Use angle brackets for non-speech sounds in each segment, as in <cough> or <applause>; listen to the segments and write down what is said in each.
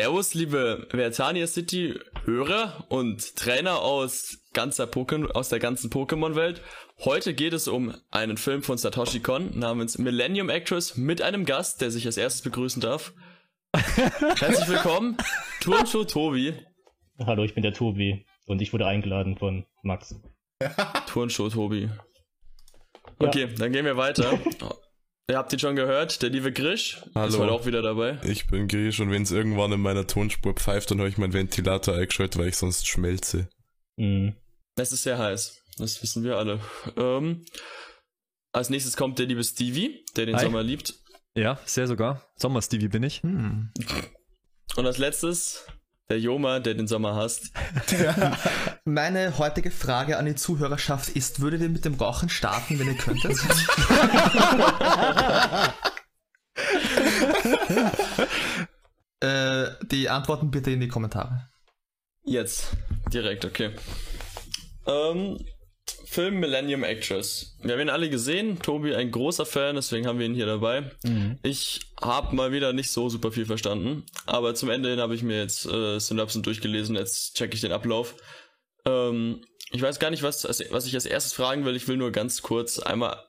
Servus, liebe Vertania City Hörer und Trainer aus ganzer Pokémon, aus der ganzen Pokémon-Welt. Heute geht es um einen Film von Satoshi Kon namens Millennium Actress mit einem Gast, der sich als erstes begrüßen darf. <laughs> Herzlich willkommen, Turnschuh Tobi. Hallo, ich bin der Tobi und ich wurde eingeladen von Max. Turnschuh Tobi. Okay, ja. dann gehen wir weiter. <laughs> Ihr habt ihn schon gehört, der liebe Grisch Hallo. ist heute auch wieder dabei. Ich bin Grisch und wenn es irgendwann in meiner Tonspur pfeift, dann habe ich meinen Ventilator eingeschaltet, weil ich sonst schmelze. Mhm. Es ist sehr heiß, das wissen wir alle. Ähm, als nächstes kommt der liebe Stevie, der den Hi. Sommer liebt. Ja, sehr sogar. Sommer-Stevie bin ich. Hm. Und als letztes der Joma, der den Sommer hasst. <laughs> Meine heutige Frage an die Zuhörerschaft ist, würdet ihr mit dem Rauchen starten, wenn ihr könntet? <laughs> äh, die Antworten bitte in die Kommentare. Jetzt, direkt, okay. Ähm, Film Millennium Actress. Wir haben ihn alle gesehen. Tobi ein großer Fan, deswegen haben wir ihn hier dabei. Mhm. Ich habe mal wieder nicht so super viel verstanden, aber zum Ende hin habe ich mir jetzt äh, Synapsen durchgelesen. Jetzt checke ich den Ablauf. Ähm, ich weiß gar nicht, was, was ich als erstes fragen will. Ich will nur ganz kurz einmal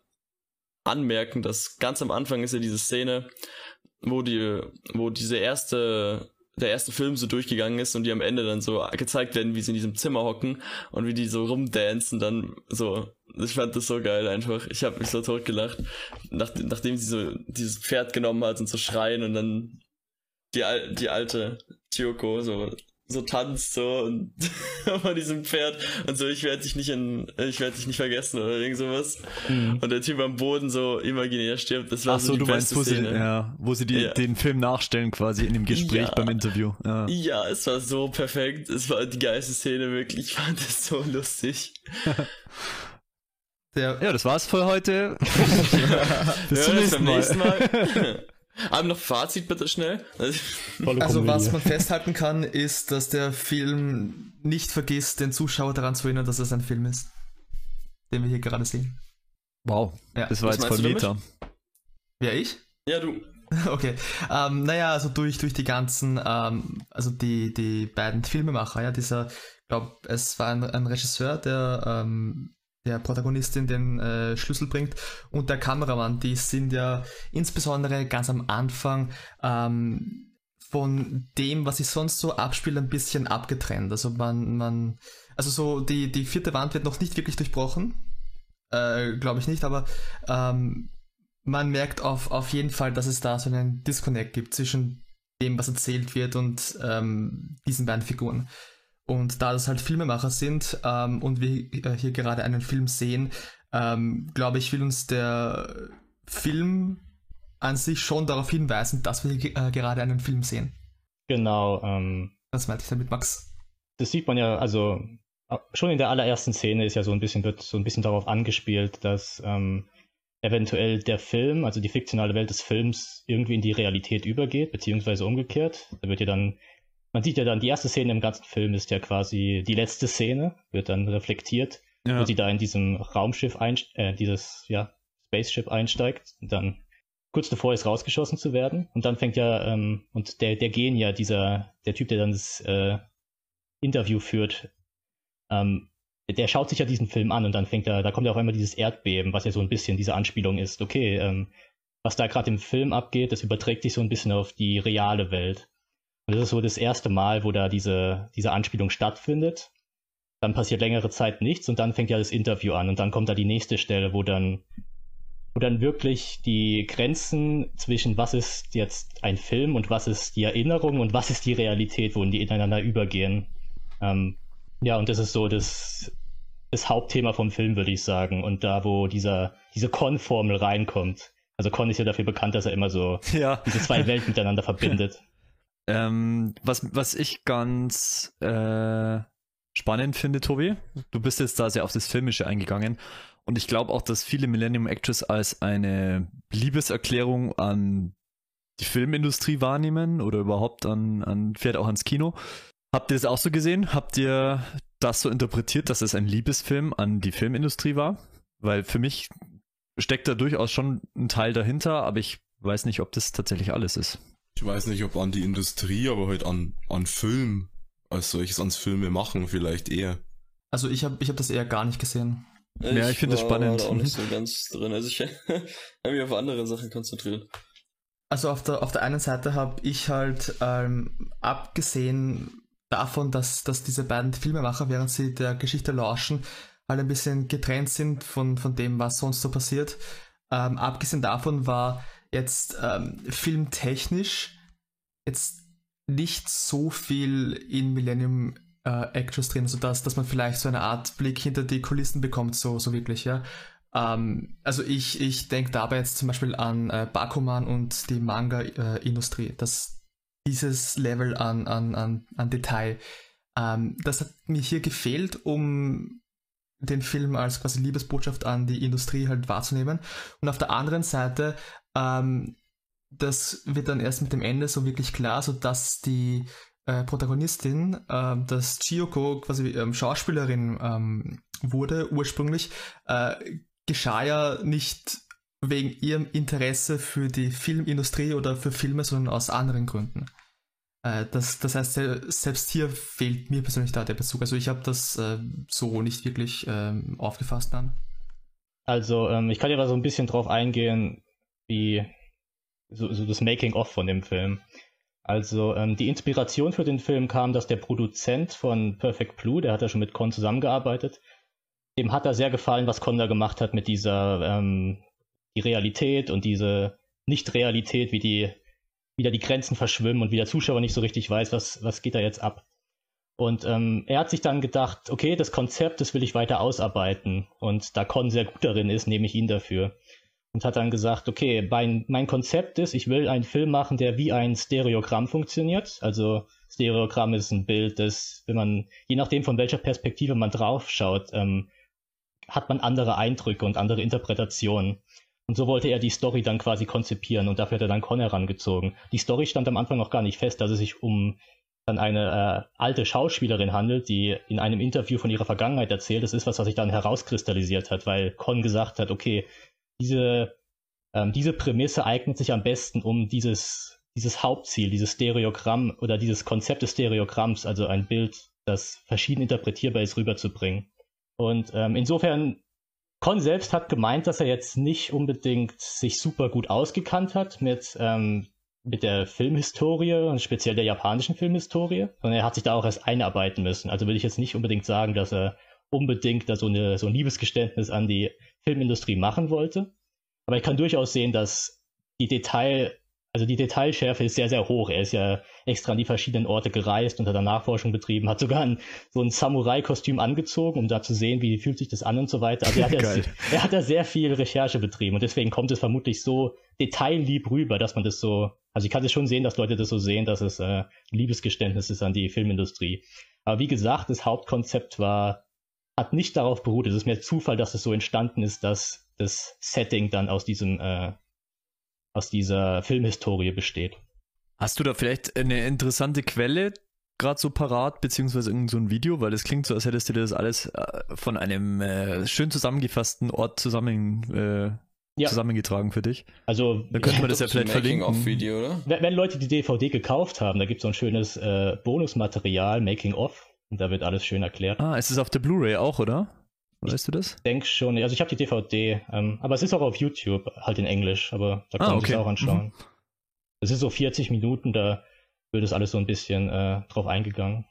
anmerken, dass ganz am Anfang ist ja diese Szene, wo die, wo diese erste der erste Film so durchgegangen ist und die am Ende dann so gezeigt werden, wie sie in diesem Zimmer hocken und wie die so rumdancen, dann so. Ich fand das so geil einfach. Ich habe mich so tot gelacht, nach, nachdem sie so dieses Pferd genommen hat und so schreien und dann die, die alte Chioko so so tanzt so und <laughs> vor diesem Pferd und so ich werde dich nicht in ich werde dich nicht vergessen oder irgend sowas mhm. und der Typ am Boden so imaginär stirbt das war Ach so, so die du beste meinst, wo Szene. sie ja, wo sie die, ja. den Film nachstellen quasi in dem Gespräch ja. beim Interview ja. ja es war so perfekt es war die geilste Szene wirklich ich fand es so lustig ja, das war's für heute. <laughs> Bis zum nächsten Mal. <laughs> Aber noch Fazit bitte schnell. Also was man festhalten kann, ist, dass der Film nicht vergisst, den Zuschauer daran zu erinnern, dass es ein Film ist, den wir hier gerade sehen. Wow, ja. das war was jetzt voll Meta. Ja, ich? Ja, du. <laughs> Okay. Ähm, naja, also durch, durch die ganzen, ähm, also die, die beiden Filmemacher, ja, dieser, ich glaube, es war ein, ein Regisseur, der ähm, der Protagonistin den äh, Schlüssel bringt und der Kameramann, die sind ja insbesondere ganz am Anfang ähm, von dem, was sich sonst so abspielt, ein bisschen abgetrennt. Also man, man, also so die, die vierte Wand wird noch nicht wirklich durchbrochen, äh, glaube ich nicht, aber ähm, man merkt auf, auf jeden Fall, dass es da so einen Disconnect gibt zwischen dem, was erzählt wird und ähm, diesen beiden Figuren. Und da das halt Filmemacher sind ähm, und wir äh, hier gerade einen Film sehen, ähm, glaube ich, will uns der Film an sich schon darauf hinweisen, dass wir äh, gerade einen Film sehen. Genau. Ähm, Was meinte ich damit, Max? Das sieht man ja, also äh, schon in der allerersten Szene ist ja so ein bisschen, wird so ein bisschen darauf angespielt, dass ähm, eventuell der Film, also die fiktionale Welt des Films, irgendwie in die Realität übergeht, beziehungsweise umgekehrt. Da wird ja dann man sieht ja dann, die erste Szene im ganzen Film ist ja quasi die letzte Szene, wird dann reflektiert, ja. wo sie da in diesem Raumschiff einsteigt, äh, dieses, ja, Spaceship einsteigt und dann kurz davor ist rausgeschossen zu werden und dann fängt ja, ähm, und der, der Gen ja, dieser, der Typ, der dann das äh, Interview führt, ähm, der schaut sich ja diesen Film an und dann fängt er, da kommt ja auch immer dieses Erdbeben, was ja so ein bisschen diese Anspielung ist, okay, ähm, was da gerade im Film abgeht, das überträgt sich so ein bisschen auf die reale Welt. Und das ist so das erste Mal, wo da diese, diese Anspielung stattfindet. Dann passiert längere Zeit nichts und dann fängt ja das Interview an und dann kommt da die nächste Stelle, wo dann, wo dann wirklich die Grenzen zwischen was ist jetzt ein Film und was ist die Erinnerung und was ist die Realität, wo die ineinander übergehen. Ähm, ja, und das ist so das, das Hauptthema vom Film, würde ich sagen. Und da, wo dieser, diese Con-Formel reinkommt. Also Con ist ja dafür bekannt, dass er immer so ja. diese zwei Welten miteinander verbindet. <laughs> Ähm, was, was ich ganz äh, spannend finde, Tobi, du bist jetzt da sehr auf das Filmische eingegangen. Und ich glaube auch, dass viele Millennium Actress als eine Liebeserklärung an die Filmindustrie wahrnehmen oder überhaupt an, an fährt auch ans Kino. Habt ihr das auch so gesehen? Habt ihr das so interpretiert, dass es ein Liebesfilm an die Filmindustrie war? Weil für mich steckt da durchaus schon ein Teil dahinter, aber ich weiß nicht, ob das tatsächlich alles ist. Ich weiß nicht, ob an die Industrie, aber halt an, an Film als solches, ans Filme machen vielleicht eher. Also ich habe ich hab das eher gar nicht gesehen. Ja, ich finde das spannend. da auch nicht Mhm. so ganz drin. Also ich <laughs> habe mich auf andere Sachen konzentriert. Also auf der, auf der einen Seite habe ich halt ähm, abgesehen davon, dass, dass diese beiden Filmemacher, während sie der Geschichte lauschen, halt ein bisschen getrennt sind von, von dem, was sonst so passiert. Ähm, abgesehen davon war jetzt ähm, filmtechnisch jetzt nicht so viel in Millennium äh, Actress drin, sodass dass man vielleicht so eine Art Blick hinter die Kulissen bekommt, so, so wirklich, ja. Ähm, also ich, ich denke dabei jetzt zum Beispiel an äh, Bakuman und die Manga-Industrie, dass dieses Level an, an, an, an Detail, ähm, das hat mir hier gefehlt, um den Film als quasi Liebesbotschaft an die Industrie halt wahrzunehmen. Und auf der anderen Seite, ähm, das wird dann erst mit dem Ende so wirklich klar, so dass die äh, Protagonistin, ähm, dass Chiyoko quasi ähm, Schauspielerin ähm, wurde ursprünglich, äh, geschah ja nicht wegen ihrem Interesse für die Filmindustrie oder für Filme, sondern aus anderen Gründen. Äh, das, das heißt, se- selbst hier fehlt mir persönlich da der Bezug. Also ich habe das äh, so nicht wirklich ähm, aufgefasst dann. Also, ähm, ich kann ja mal so ein bisschen drauf eingehen, wie so, so das Making-of von dem Film. Also, ähm, die Inspiration für den Film kam, dass der Produzent von Perfect Blue, der hat ja schon mit Con zusammengearbeitet, dem hat da sehr gefallen, was Con da gemacht hat mit dieser ähm, die Realität und diese Nicht-Realität, wie die wieder die Grenzen verschwimmen und wie der Zuschauer nicht so richtig weiß, was, was geht da jetzt ab. Und ähm, er hat sich dann gedacht, okay, das Konzept, das will ich weiter ausarbeiten. Und da Con sehr gut darin ist, nehme ich ihn dafür. Und hat dann gesagt, okay, mein, mein Konzept ist, ich will einen Film machen, der wie ein Stereogramm funktioniert. Also Stereogramm ist ein Bild, das, wenn man, je nachdem von welcher Perspektive man drauf schaut, ähm, hat man andere Eindrücke und andere Interpretationen. Und so wollte er die Story dann quasi konzipieren und dafür hat er dann Con herangezogen. Die Story stand am Anfang noch gar nicht fest, dass es sich um dann eine äh, alte Schauspielerin handelt, die in einem Interview von ihrer Vergangenheit erzählt. Das ist was, was sich dann herauskristallisiert hat, weil Con gesagt hat, okay, diese, ähm, diese Prämisse eignet sich am besten, um dieses, dieses Hauptziel, dieses Stereogramm oder dieses Konzept des Stereogramms, also ein Bild, das verschieden interpretierbar ist, rüberzubringen. Und ähm, insofern, Con selbst hat gemeint, dass er jetzt nicht unbedingt sich super gut ausgekannt hat mit, ähm, mit der Filmhistorie und speziell der japanischen Filmhistorie, sondern er hat sich da auch erst einarbeiten müssen. Also will ich jetzt nicht unbedingt sagen, dass er unbedingt da so, eine, so ein Liebesgeständnis an die Filmindustrie machen wollte. Aber ich kann durchaus sehen, dass die Detail, also die Detailschärfe ist sehr, sehr hoch. Er ist ja extra an die verschiedenen Orte gereist und hat da Nachforschung betrieben, hat sogar ein, so ein Samurai-Kostüm angezogen, um da zu sehen, wie fühlt sich das an und so weiter. Also er hat, ja, er hat da sehr viel Recherche betrieben und deswegen kommt es vermutlich so detaillieb rüber, dass man das so, also ich kann es schon sehen, dass Leute das so sehen, dass es äh, ein Liebesgeständnis ist an die Filmindustrie. Aber wie gesagt, das Hauptkonzept war, hat nicht darauf beruht. Es ist mehr Zufall, dass es so entstanden ist, dass das Setting dann aus diesem, äh, aus dieser Filmhistorie besteht. Hast du da vielleicht eine interessante Quelle gerade so parat, beziehungsweise irgend so ein Video? Weil das klingt so, als hättest du dir das alles äh, von einem äh, schön zusammengefassten Ort zusammen, äh, Ja. zusammengetragen für dich. Also Da könnte man das ja vielleicht verlinken. Oder? wenn, wenn Leute die DVD gekauft haben, da gibt es so ein schönes äh, Bonusmaterial, Making of, und da wird alles schön erklärt. Ah, ist es auf der Blu-ray auch, oder? Weißt du das? Ich denke schon, also ich habe die DVD, ähm, aber es ist auch auf YouTube, halt in Englisch, aber da kann Ah, man sich auch anschauen. Es ist so 40 Minuten, da wird es alles so ein bisschen äh, drauf eingegangen.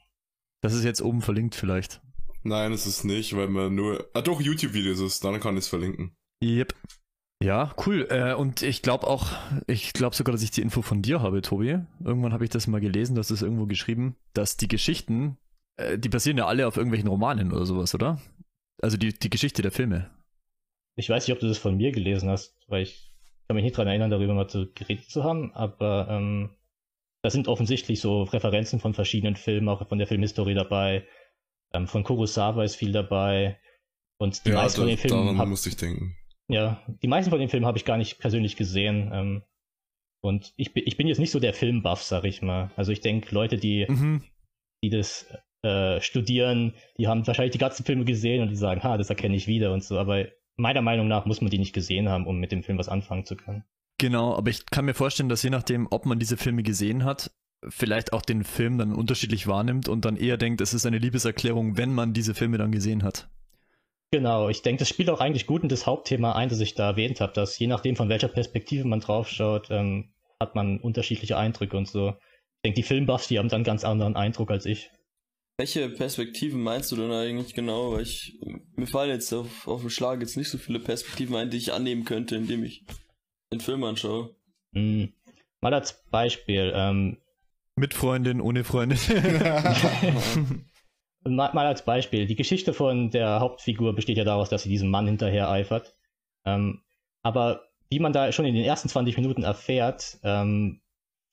Das ist jetzt oben verlinkt vielleicht. Nein, es ist nicht, weil man nur. Ah, doch, YouTube-Videos ist, dann kann ich es verlinken. Yep. Ja, cool. Äh, und ich glaube auch, ich glaube sogar, dass ich die Info von dir habe, Tobi. Irgendwann habe ich das mal gelesen, dass es irgendwo geschrieben, dass die Geschichten, äh, die basieren ja alle auf irgendwelchen Romanen oder sowas, oder? Also die, die Geschichte der Filme. Ich weiß nicht, ob du das von mir gelesen hast, weil ich kann mich nicht dran erinnern, darüber mal zu geredet zu haben, aber ähm, da sind offensichtlich so Referenzen von verschiedenen Filmen, auch von der Filmhistorie dabei. Ähm, von Kurosawa ist viel dabei. Und die ja, meisten von da, den Filmen daran hab, musste ich denken. ja, die meisten von den Filmen habe ich gar nicht persönlich gesehen. Ähm, und ich, bin- ich bin jetzt nicht so der Filmbuff, sag ich mal. Also ich denke, Leute, die, Mhm. die das äh, studieren, die haben wahrscheinlich die ganzen Filme gesehen und die sagen, ha, das erkenne ich wieder und so. Aber meiner Meinung nach muss man die nicht gesehen haben, um mit dem Film was anfangen zu können. Genau, aber ich kann mir vorstellen, dass je nachdem, ob man diese Filme gesehen hat, vielleicht auch den Film dann unterschiedlich wahrnimmt und dann eher denkt, es ist eine Liebeserklärung, wenn man diese Filme dann gesehen hat. Genau, ich denke, das spielt auch eigentlich gut in das Hauptthema ein, das ich da erwähnt habe, dass je nachdem, von welcher Perspektive man draufschaut, ähm, hat man unterschiedliche Eindrücke und so. Ich denke, die Filmbuffs, die haben dann einen ganz anderen Eindruck als ich. Welche Perspektiven meinst du denn eigentlich genau? Weil ich, mir fallen jetzt auf, auf den Schlag jetzt nicht so viele Perspektiven ein, die ich annehmen könnte, indem ich den Film anschaue. Hm. Mal als Beispiel, ähm, Mit Freundin, ohne Freundin. <laughs> <laughs> mal, mal als Beispiel, die Geschichte von der Hauptfigur besteht ja daraus, dass sie diesem Mann hinterher eifert. Ähm, aber wie man da schon in den ersten 20 Minuten erfährt, ähm,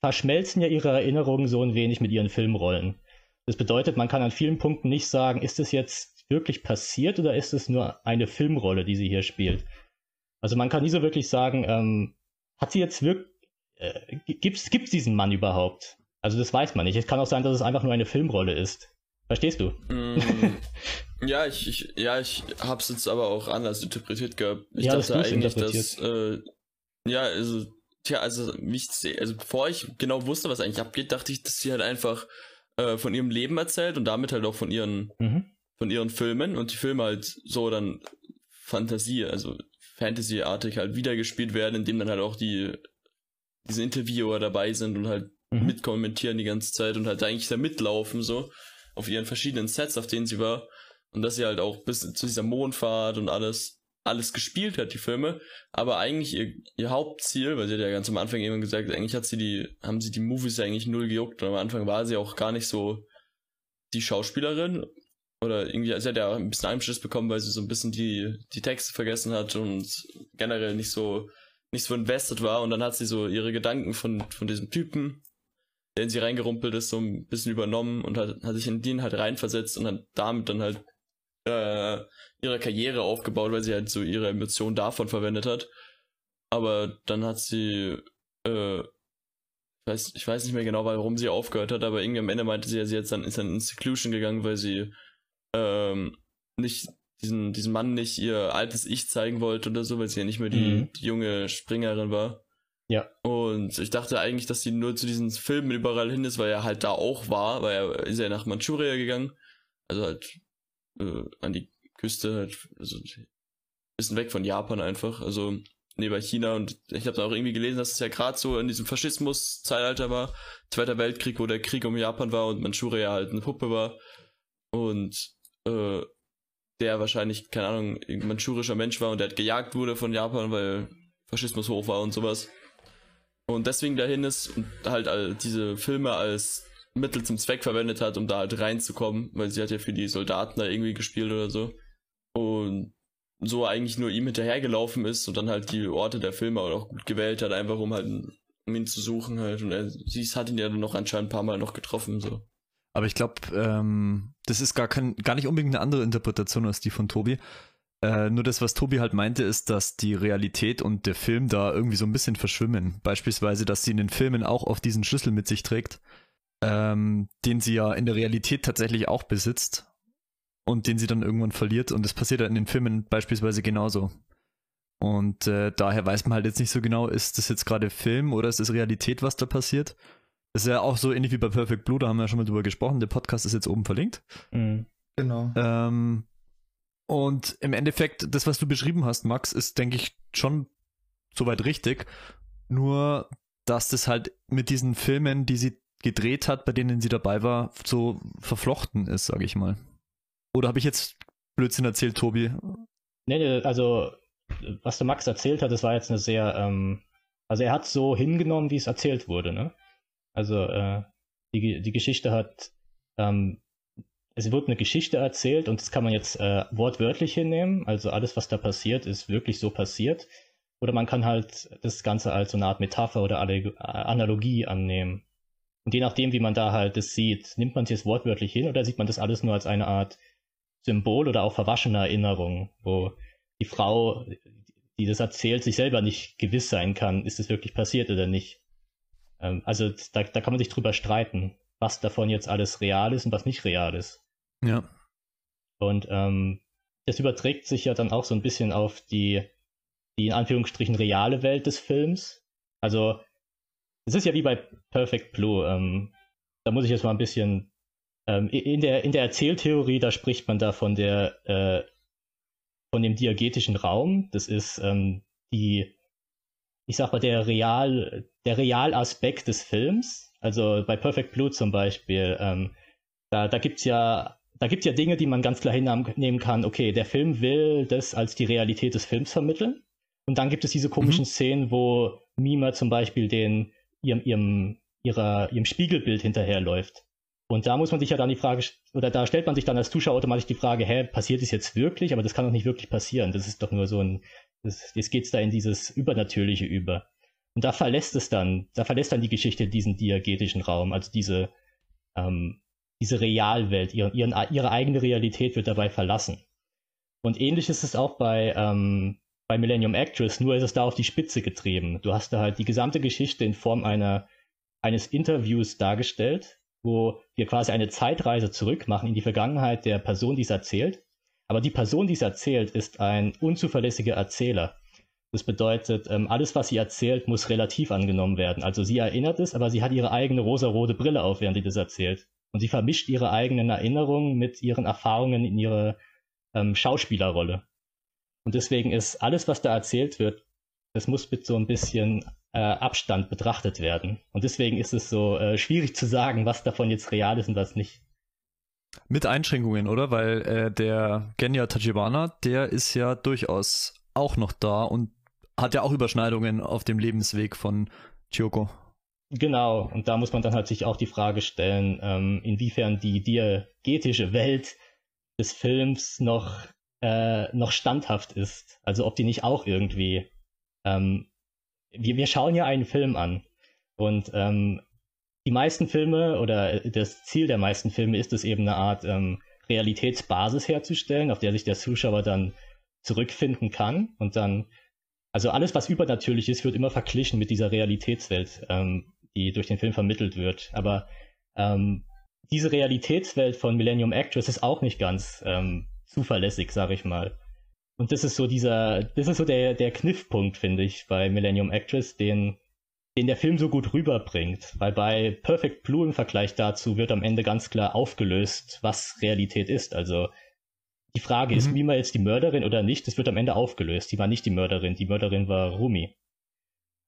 verschmelzen ja ihre Erinnerungen so ein wenig mit ihren Filmrollen. Das bedeutet, man kann an vielen Punkten nicht sagen, ist es jetzt wirklich passiert oder ist es nur eine Filmrolle, die sie hier spielt. Also man kann nie so wirklich sagen, ähm, hat sie jetzt wirklich, äh, gibt es diesen Mann überhaupt? Also das weiß man nicht. Es kann auch sein, dass es einfach nur eine Filmrolle ist. Verstehst du? Mm, ja, ich, ich, ja, ich hab's jetzt aber auch anders interpretiert gehabt. Ich Ja, das dachte du eigentlich, dass, äh, ja, also, tja, also, wie ich seh- also bevor ich genau wusste, was eigentlich abgeht, dachte ich, dass sie halt einfach äh, von ihrem Leben erzählt und damit halt auch von ihren, Mhm. von ihren Filmen und die Filme halt so dann Fantasie, also Fantasy-artig halt wiedergespielt werden, indem dann halt auch die, diese Interviewer dabei sind und halt Mhm. mitkommentieren die ganze Zeit und halt eigentlich da mitlaufen, so, auf ihren verschiedenen Sets, auf denen sie war. Und dass sie halt auch bis zu dieser Mondfahrt und alles, alles gespielt hat, die Filme. Aber eigentlich ihr, ihr Hauptziel, weil sie hat ja ganz am Anfang eben gesagt, eigentlich hat sie die, haben sie die Movies eigentlich null gejuckt. Und am Anfang war sie auch gar nicht so die Schauspielerin. Oder irgendwie, sie hat ja ein bisschen Einschluss bekommen, weil sie so ein bisschen die, die Texte vergessen hat und generell nicht so, nicht so invested war. Und dann hat sie so ihre Gedanken von, von diesem Typen, der in sie reingerumpelt ist, so ein bisschen übernommen und hat, hat sich in den halt reinversetzt und hat damit dann halt äh, ihre Karriere aufgebaut, weil sie halt so ihre Emotionen davon verwendet hat. Aber dann hat sie, äh, weiß, ich weiß nicht mehr genau, warum sie aufgehört hat, aber irgendwie am Ende meinte sie ja, sie jetzt dann, ist dann in Seclusion gegangen, weil sie ähm, nicht diesen, diesen Mann nicht ihr altes Ich zeigen wollte oder so, weil sie ja nicht mehr die, Mhm. die junge Springerin war. Ja. Und ich dachte eigentlich, dass sie nur zu diesen Filmen überall hin ist, weil er halt da auch war, weil er ist ja nach Manchuria gegangen. Also halt äh, an die Küste halt, also ein bisschen weg von Japan einfach, also neben China und ich habe da auch irgendwie gelesen, dass es ja gerade so in diesem Faschismus-Zeitalter war, Zweiter Weltkrieg, wo der Krieg um Japan war und Manchuria halt eine Puppe war und äh, der wahrscheinlich, keine Ahnung, irgendein manchurischer Mensch war und der halt gejagt wurde von Japan, weil Faschismus hoch war und sowas. Und deswegen dahin ist und halt all diese Filme als Mittel zum Zweck verwendet hat, um da halt reinzukommen, weil sie hat ja für die Soldaten da irgendwie gespielt oder so. So eigentlich nur ihm hinterhergelaufen ist und dann halt die Orte der Filme auch gut gewählt hat, einfach um halt um ihn zu suchen halt. Und er, sie hat ihn ja dann noch anscheinend ein paar Mal noch getroffen, so. Aber ich glaube, ähm, das ist gar, kein, gar nicht unbedingt eine andere Interpretation als die von Tobi. Äh, nur das, was Tobi halt meinte, ist, dass die Realität und der Film da irgendwie so ein bisschen verschwimmen. Beispielsweise, dass sie in den Filmen auch auf diesen Schlüssel mit sich trägt, ähm, den sie ja in der Realität tatsächlich auch besitzt und den sie dann irgendwann verliert. Und das passiert ja in den Filmen beispielsweise genauso. Und äh, daher weiß man halt jetzt nicht so genau, ist das jetzt gerade Film oder ist es Realität, was da passiert. Das ist ja auch so ähnlich wie bei Perfect Blue, da haben wir ja schon mal drüber gesprochen. Der Podcast ist jetzt oben verlinkt. Mhm. Genau. Ähm, und im Endeffekt, das, was du beschrieben hast, Max, ist, denke ich, schon soweit richtig. Nur, dass das halt mit diesen Filmen, die sie gedreht hat, bei denen sie dabei war, so verflochten ist, sage ich mal. Oder habe ich jetzt Blödsinn erzählt, Tobi? Nee, also, was der Max erzählt hat, das war jetzt eine sehr, ähm, also er hat so hingenommen, wie es erzählt wurde, ne? Also, äh, die, die Geschichte hat, ähm, es wurde eine Geschichte erzählt und das kann man jetzt äh, wortwörtlich hinnehmen. Also alles, was da passiert, ist wirklich so passiert. Oder man kann halt das Ganze als so eine Art Metapher oder äh, Analogie annehmen. Und je nachdem, wie man da halt das sieht, nimmt man es jetzt wortwörtlich hin oder sieht man das alles nur als eine Art Symbol oder auch verwaschene Erinnerung, wo die Frau, die das erzählt, sich selber nicht gewiss sein kann, ist es wirklich passiert oder nicht. Ähm, also da, da kann man sich drüber streiten, was davon jetzt alles real ist und was nicht real ist. Ja. Und ähm, das überträgt sich ja dann auch so ein bisschen auf die, die in Anführungsstrichen reale Welt des Films. Also, es ist ja wie bei Perfect Blue. Ähm, da muss ich jetzt mal ein bisschen. Ähm, in, der, in der Erzähltheorie, da spricht man da von der. Äh, von dem diegetischen Raum. Das ist ähm, die. Ich sag mal, der Real, der Realaspekt des Films. Also bei Perfect Blue zum Beispiel. Ähm, da, da gibt's ja da gibt es ja Dinge, die man ganz klar hinnehmen kann. Okay, der Film will das als die Realität des Films vermitteln. Und dann gibt es diese komischen mhm. Szenen, wo Mima zum Beispiel den, ihrem, ihrem, ihrer, ihrem Spiegelbild hinterherläuft. Und da muss man sich ja dann die Frage, oder da stellt man sich dann als Zuschauer automatisch die Frage, hä, passiert es jetzt wirklich? Aber das kann doch nicht wirklich passieren. Das ist doch nur so ein, das, jetzt geht's da in dieses Übernatürliche über. Und da verlässt es dann, da verlässt dann die Geschichte diesen diegetischen Raum, also diese, ähm, diese Realwelt, ihren, ihren, ihre eigene Realität wird dabei verlassen. Und ähnlich ist es auch bei, ähm, bei Millennium Actress, nur ist es da auf die Spitze getrieben. Du hast da halt die gesamte Geschichte in Form einer, eines Interviews dargestellt, wo wir quasi eine Zeitreise zurück machen in die Vergangenheit der Person, die es erzählt. Aber die Person, die es erzählt, ist ein unzuverlässiger Erzähler. Das bedeutet, ähm, alles, was sie erzählt, muss relativ angenommen werden. Also sie erinnert es, aber sie hat ihre eigene rosa-rote Brille auf, während sie das erzählt. Und sie vermischt ihre eigenen Erinnerungen mit ihren Erfahrungen in ihre ähm, Schauspielerrolle. Und deswegen ist alles, was da erzählt wird, das muss mit so ein bisschen äh, Abstand betrachtet werden. Und deswegen ist es so äh, schwierig zu sagen, was davon jetzt real ist und was nicht. Mit Einschränkungen, oder? Weil äh, der Genya Tachibana, der ist ja durchaus auch noch da und hat ja auch Überschneidungen auf dem Lebensweg von Chioko. Genau, und da muss man dann halt sich auch die Frage stellen, ähm, inwiefern die diegetische Welt des Films noch äh, noch standhaft ist. Also ob die nicht auch irgendwie. Ähm, wir, wir schauen ja einen Film an und ähm, die meisten Filme oder das Ziel der meisten Filme ist es eben eine Art ähm, Realitätsbasis herzustellen, auf der sich der Zuschauer dann zurückfinden kann und dann, also alles, was übernatürlich ist, wird immer verglichen mit dieser Realitätswelt, ähm, die durch den Film vermittelt wird. Aber ähm, diese Realitätswelt von Millennium Actress ist auch nicht ganz ähm, zuverlässig, sag ich mal. Und das ist so dieser, das ist so der, der Kniffpunkt, finde ich, bei Millennium Actress, den, den der Film so gut rüberbringt. Weil bei Perfect Blue im Vergleich dazu wird am Ende ganz klar aufgelöst, was Realität ist. Also die Frage mhm. ist, wie man jetzt die Mörderin oder nicht, das wird am Ende aufgelöst. Die war nicht die Mörderin, die Mörderin war Rumi.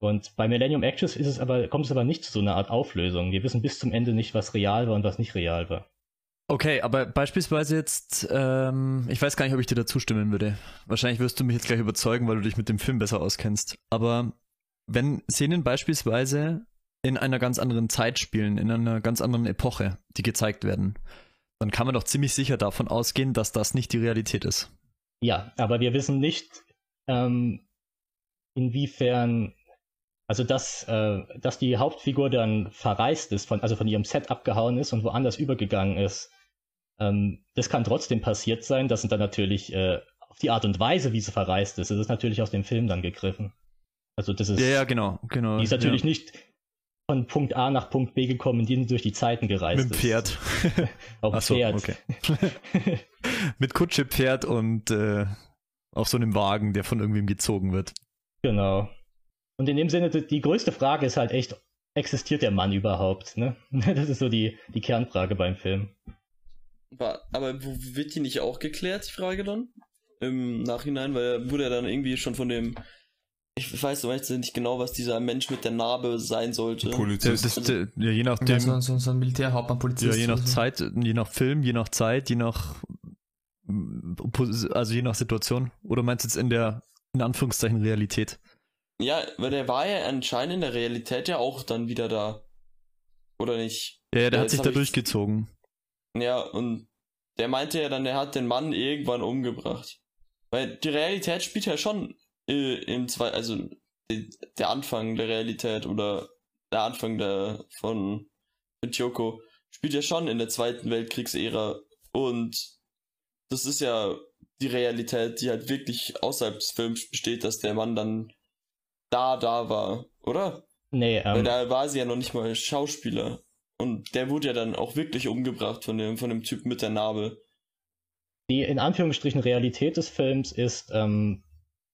Und bei Millennium Actress ist es aber, kommt es aber nicht zu so einer Art Auflösung. Wir wissen bis zum Ende nicht, was real war und was nicht real war. Okay, aber beispielsweise jetzt, ähm, ich weiß gar nicht, ob ich dir dazu stimmen würde. Wahrscheinlich wirst du mich jetzt gleich überzeugen, weil du dich mit dem Film besser auskennst. Aber wenn Szenen beispielsweise in einer ganz anderen Zeit spielen, in einer ganz anderen Epoche, die gezeigt werden, dann kann man doch ziemlich sicher davon ausgehen, dass das nicht die Realität ist. Ja, aber wir wissen nicht, ähm, inwiefern, also dass, äh, dass die Hauptfigur dann verreist ist, von, also von ihrem Set abgehauen ist und woanders übergegangen ist ähm, das kann trotzdem passiert sein. Das sind dann natürlich äh, auf die Art und Weise, wie sie verreist ist, das ist natürlich aus dem Film dann gegriffen. Also das ist. Ja, ja genau, genau. Die ist natürlich ja. nicht von Punkt A nach Punkt B gekommen, die durch die Zeiten gereist Mit dem Pferd. <laughs> auf Ach so, Pferd. Okay. <laughs> Mit Kutsche, Pferd und äh, auf so einem Wagen, der von irgendwem gezogen wird. Genau. Und in dem Sinne, die größte Frage ist halt echt, existiert der Mann überhaupt? Ne? <laughs> Das ist so die, die Kernfrage beim Film. Aber wird die nicht auch geklärt, die Frage dann? Im Nachhinein, weil wurde er dann irgendwie schon von dem. Ich weiß nicht genau, was dieser Mensch mit der Narbe sein sollte. Polizist. Das, das, ja, je nachdem. Ja, so, so, so ein Militärhauptmann, Polizist. Ja, je nach Zeit, je nach Film, je nach Zeit, je nach. Also je nach Situation. Oder meinst du jetzt in der, in Anführungszeichen, Realität? Ja, weil der war ja anscheinend in der Realität ja auch dann wieder da. Oder nicht? Ja, der, der hat sich da durchgezogen. Ja, und der meinte ja dann, er hat den Mann irgendwann umgebracht. Weil die Realität spielt ja schon äh, im zwei, also der Anfang der Realität oder der Anfang der von Kyoko spielt ja schon in der Zweiten Weltkriegsära und das ist ja die Realität, die halt wirklich außerhalb des Films besteht, dass der Mann dann da, da war, oder? Nee, ähm, Weil da war sie ja noch nicht mal Schauspieler. Und der wurde ja dann auch wirklich umgebracht von dem, von dem Typ mit der Narbe. Die in Anführungsstrichen Realität des Films ist, ähm,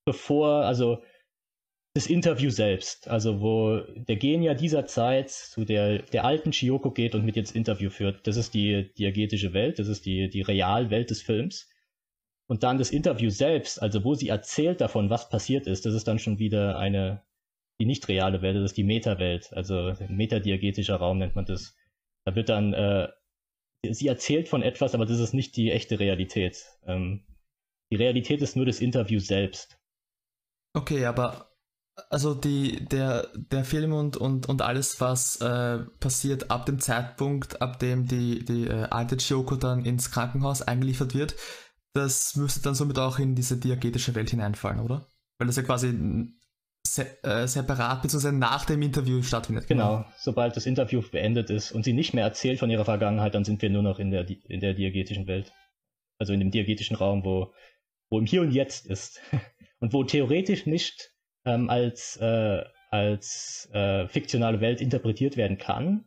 bevor, also das Interview selbst, also wo der Genier dieser Zeit zu der, der alten Chiyoko geht und mit das Interview führt. Das ist die diegetische Welt, das ist die, die Realwelt des Films. Und dann das Interview selbst, also wo sie erzählt davon, was passiert ist, das ist dann schon wieder eine, die nicht reale Welt, das ist die Meta-Welt, also metadiegetischer Raum nennt man das. Da wird dann, äh, sie erzählt von etwas, aber das ist nicht die echte Realität. Ähm, die Realität ist nur das Interview selbst. Okay, aber also die, der, der Film und, und, und alles, was äh, passiert ab dem Zeitpunkt, ab dem die, die äh, alte Chioko dann ins Krankenhaus eingeliefert wird, das müsste dann somit auch in diese diagetische Welt hineinfallen, oder? Weil das ja quasi se äh, separat bzw. nach dem Interview stattfindet. Genau, sobald das Interview beendet ist und sie nicht mehr erzählt von ihrer Vergangenheit, dann sind wir nur noch in der, in der diagetischen Welt. Also in dem diagetischen Raum, wo, wo im Hier und Jetzt ist. <laughs> Und wo theoretisch nicht ähm, als, äh, als äh, fiktionale Welt interpretiert werden kann,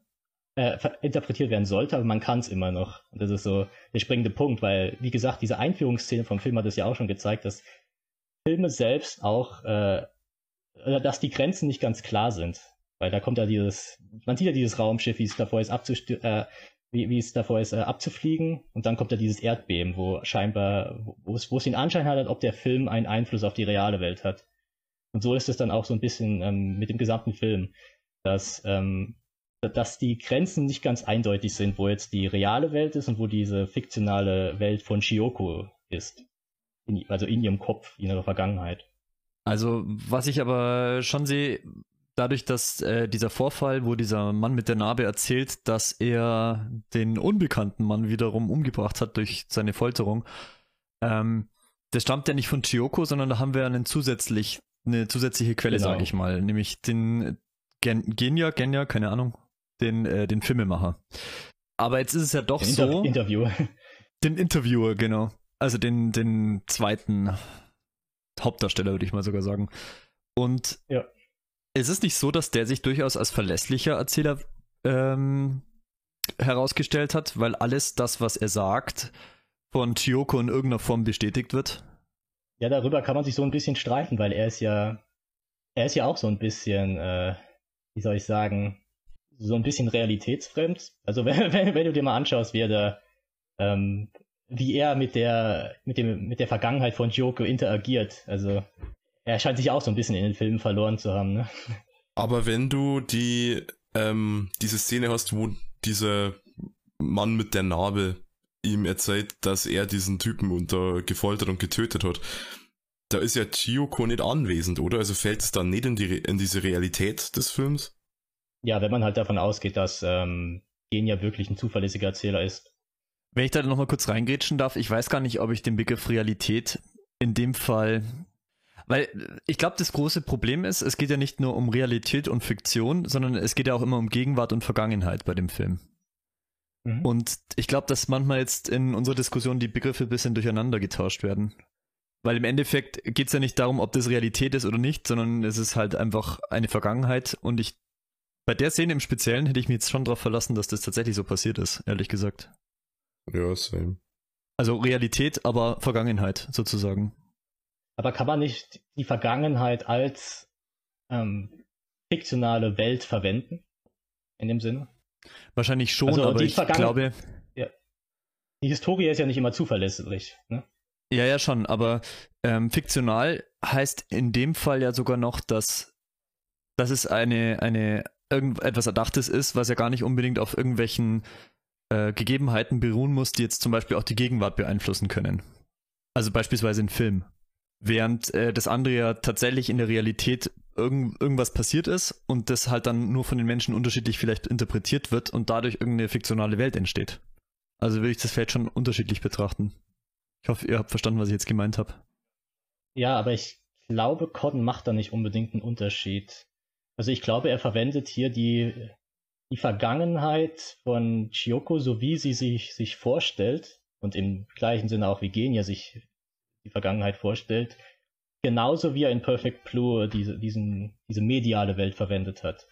äh, interpretiert werden sollte, aber man kann es immer noch. Und das ist so der springende Punkt, weil, wie gesagt, diese Einführungsszene vom Film hat es ja auch schon gezeigt, dass Filme selbst auch, äh, dass die Grenzen nicht ganz klar sind. Weil da kommt ja dieses, man sieht ja dieses Raumschiff, wie es davor ist, abzustür äh, wie, wie es davor ist, äh, abzufliegen. Und dann kommt ja dieses Erdbeben, wo scheinbar, wo es, wo es den Anschein hat, ob der Film einen Einfluss auf die reale Welt hat. Und so ist es dann auch so ein bisschen ähm, mit dem gesamten Film, dass, ähm, dass die Grenzen nicht ganz eindeutig sind, wo jetzt die reale Welt ist und wo diese fiktionale Welt von Shioko ist. In, also in ihrem Kopf, in ihrer Vergangenheit. Also, was ich aber schon sehe, dadurch, dass äh, dieser Vorfall, wo dieser Mann mit der Narbe erzählt, dass er den unbekannten Mann wiederum umgebracht hat durch seine Folterung, ähm, das stammt ja nicht von Chiyoko, sondern da haben wir einen zusätzlich eine zusätzliche Quelle, genau. sage ich mal, nämlich den Gen Genia, Genia, keine Ahnung, den, äh, den Filmemacher. Aber jetzt ist es ja doch den so. Inter Interviewer. <laughs> Den Interviewer, genau. Also den, den zweiten Hauptdarsteller, würde ich mal sogar sagen. Und ja. es ist nicht so, dass der sich durchaus als verlässlicher Erzähler ähm, herausgestellt hat, weil alles das, was er sagt, von Chiyoko in irgendeiner Form bestätigt wird. Ja, darüber kann man sich so ein bisschen streiten, weil er ist ja, er ist ja auch so ein bisschen, äh, wie soll ich sagen, so ein bisschen realitätsfremd. Also <laughs> wenn, wenn, wenn du dir mal anschaust, wie er da, ähm, wie er mit der, mit dem, mit der Vergangenheit von Joko interagiert. Also er scheint sich auch so ein bisschen in den Filmen verloren zu haben. Ne? Aber wenn du die, ähm, diese Szene hast, wo dieser Mann mit der Narbe ihm erzählt, dass er diesen Typen unter gefoltert und getötet hat. Da ist ja Chiyoko nicht anwesend, oder? Also fällt es dann nicht in, die, in diese Realität des Films? Ja, wenn man halt davon ausgeht, dass ähm, Genia wirklich ein zuverlässiger Erzähler ist. Wenn ich da nochmal kurz reingrätschen darf, ich weiß gar nicht, ob ich den Begriff Realität in dem Fall. Weil ich glaube, das große Problem ist, es geht ja nicht nur um Realität und Fiktion, sondern es geht ja auch immer um Gegenwart und Vergangenheit bei dem Film. Mhm. Und ich glaube, dass manchmal jetzt in unserer Diskussion die Begriffe ein bisschen durcheinander getauscht werden. Weil im Endeffekt geht es ja nicht darum, ob das Realität ist oder nicht, sondern es ist halt einfach eine Vergangenheit. Und ich, bei der Szene im Speziellen hätte ich mich jetzt schon darauf verlassen, dass das tatsächlich so passiert ist, ehrlich gesagt. Ja, same. Also Realität, aber Vergangenheit sozusagen. Aber kann man nicht die Vergangenheit als ähm, fiktionale Welt verwenden? In dem Sinne? Wahrscheinlich schon, also aber ich glaube. Ja. Die Historie ist ja nicht immer zuverlässig. Ne? Ja, ja, schon, aber ähm, fiktional heißt in dem Fall ja sogar noch, dass, dass es eine, eine irgendetwas Erdachtes ist, was ja gar nicht unbedingt auf irgendwelchen äh, Gegebenheiten beruhen muss, die jetzt zum Beispiel auch die Gegenwart beeinflussen können. Also beispielsweise ein Film. Während äh, das andere ja tatsächlich in der Realität irgend, irgendwas passiert ist und das halt dann nur von den Menschen unterschiedlich vielleicht interpretiert wird und dadurch irgendeine fiktionale Welt entsteht. Also würde ich das vielleicht schon unterschiedlich betrachten. Ich hoffe, ihr habt verstanden, was ich jetzt gemeint habe. Ja, aber ich glaube, Cotton macht da nicht unbedingt einen Unterschied. Also ich glaube, er verwendet hier die, die Vergangenheit von Chioko, so wie sie sich, sich vorstellt und im gleichen Sinne auch wie Genia sich die Vergangenheit vorstellt, genauso wie er in Perfect Blue diese, diesen, diese mediale Welt verwendet hat.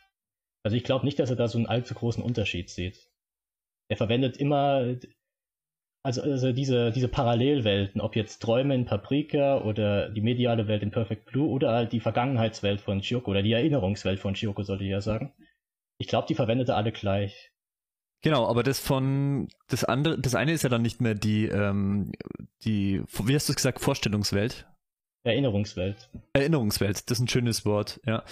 Also ich glaube nicht, dass er da so einen allzu großen Unterschied sieht. Er verwendet immer also, also diese, diese Parallelwelten, ob jetzt Träume in Paprika oder die mediale Welt in Perfect Blue oder halt die Vergangenheitswelt von Chioko oder die Erinnerungswelt von Chioko, sollte ich ja sagen. Ich glaube, die verwendete alle gleich. Genau, aber das von das andere, das eine ist ja dann nicht mehr die, ähm, die, wie hast du es gesagt, Vorstellungswelt? Erinnerungswelt. Erinnerungswelt, das ist ein schönes Wort, ja.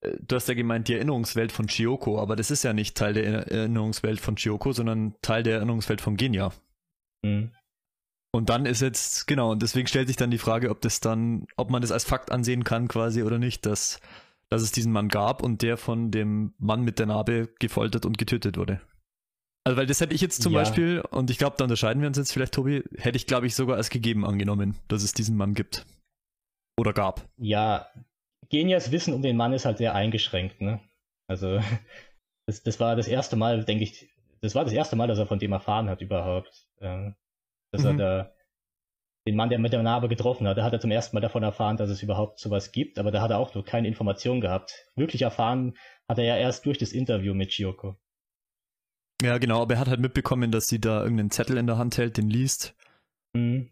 Äh, du hast ja gemeint, die Erinnerungswelt von Chioko, aber das ist ja nicht Teil der Erinnerungswelt von Chioko, sondern Teil der Erinnerungswelt von Genya. Mhm. Und dann ist jetzt, genau, und deswegen stellt sich dann die Frage, ob das dann, ob man das als Fakt ansehen kann quasi oder nicht, dass, dass es diesen Mann gab und der von dem Mann mit der Narbe gefoltert und getötet wurde. Also, weil das hätte ich jetzt zum ja. Beispiel, und ich glaube, da unterscheiden wir uns jetzt vielleicht, Tobi, hätte ich, glaube ich, sogar als gegeben angenommen, dass es diesen Mann gibt. Oder gab. Ja, Genias Wissen um den Mann ist halt sehr eingeschränkt, ne? Also, <laughs> das, das war das erste Mal, denke ich, das war das erste Mal, dass er von dem erfahren hat überhaupt. Äh, dass mhm. er da den Mann, der mit der Narbe getroffen hat, da hat er zum ersten Mal davon erfahren, dass es überhaupt sowas gibt, aber da hat er auch noch keine Information gehabt. Wirklich erfahren hat er ja erst durch das Interview mit Chioko. Ja, genau, aber er hat halt mitbekommen, dass sie da irgendeinen Zettel in der Hand hält, den liest. Mhm.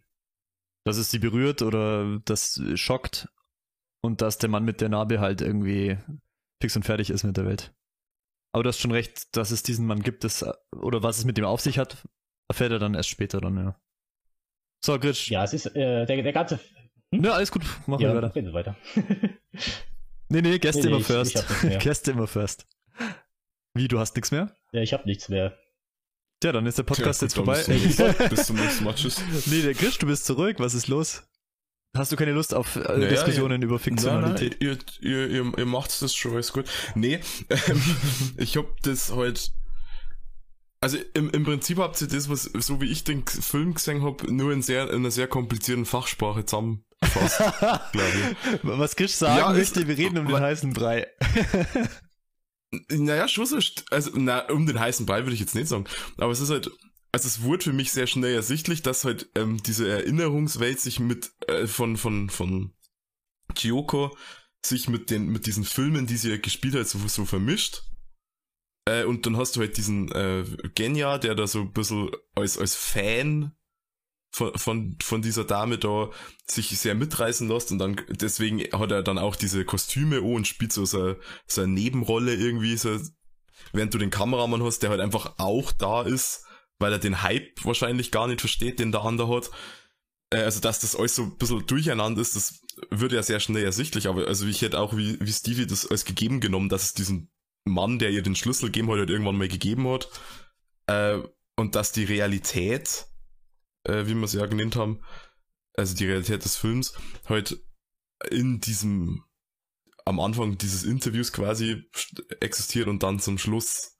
Dass es sie berührt oder das schockt und dass der Mann mit der Narbe halt irgendwie fix und fertig ist mit der Welt. Aber du hast schon recht, dass es diesen Mann gibt, das, oder was es mit dem auf sich hat, erfährt er dann erst später dann, ja. So, Gritsch. Ja, es ist äh, der, der ganze. Hm? Ja, alles gut, machen ja, wir weiter. weiter. nee, nee, Gäste nee, immer ich, first. Ich Gäste immer first. Wie, du hast nichts mehr? Ja, ich hab nichts mehr. Ja, dann ist der Podcast ja, jetzt vorbei. <laughs> Bis zum nächsten Mal. Tschüss. Nee, der Grisch, du bist zurück. Was ist los? Hast du keine Lust auf äh, naja, Diskussionen ja, über Fiktionalität? Nein, nein, ihr, ihr, ihr, ihr macht das schon, ist gut. Nee, <laughs> ähm, <laughs> ich hab das halt. Also im, im Prinzip habt ihr das, was so wie ich den Film gesehen hab, nur in, sehr, in einer sehr komplizierten Fachsprache zusammengefasst, <laughs> glaube ich. Was Grisch sagen ja, möchte, wir reden um den heißen Brei. naja, schon so, also na, um den heißen Brei würde ich jetzt nicht sagen, aber es ist halt, also es wurde für mich sehr schnell ersichtlich, dass halt ähm, diese Erinnerungswelt sich mit äh, von von von Kyoko sich mit den mit diesen Filmen, die sie ja gespielt hat, so, so vermischt. Äh, und dann hast du halt diesen äh, Genya, der da so ein bisschen als als Fan von, von, von dieser Dame da sich sehr mitreißen lässt und dann deswegen hat er dann auch diese Kostüme oh, und spielt so, so, so eine Nebenrolle irgendwie, so, während du den Kameramann hast, der halt einfach auch da ist weil er den Hype wahrscheinlich gar nicht versteht, den der andere hat. Äh, also, dass das alles so ein bisschen durcheinander ist, das wird ja sehr schnell ersichtlich, aber also ich hätte auch wie, wie Stevie das als gegeben genommen, dass es diesen Mann, der ihr den Schlüssel gegeben hat, irgendwann mal gegeben hat. Äh, und dass die Realität, äh, wie wir es ja genannt haben, also die Realität des Films, halt in diesem, am Anfang dieses Interviews quasi existiert und dann zum Schluss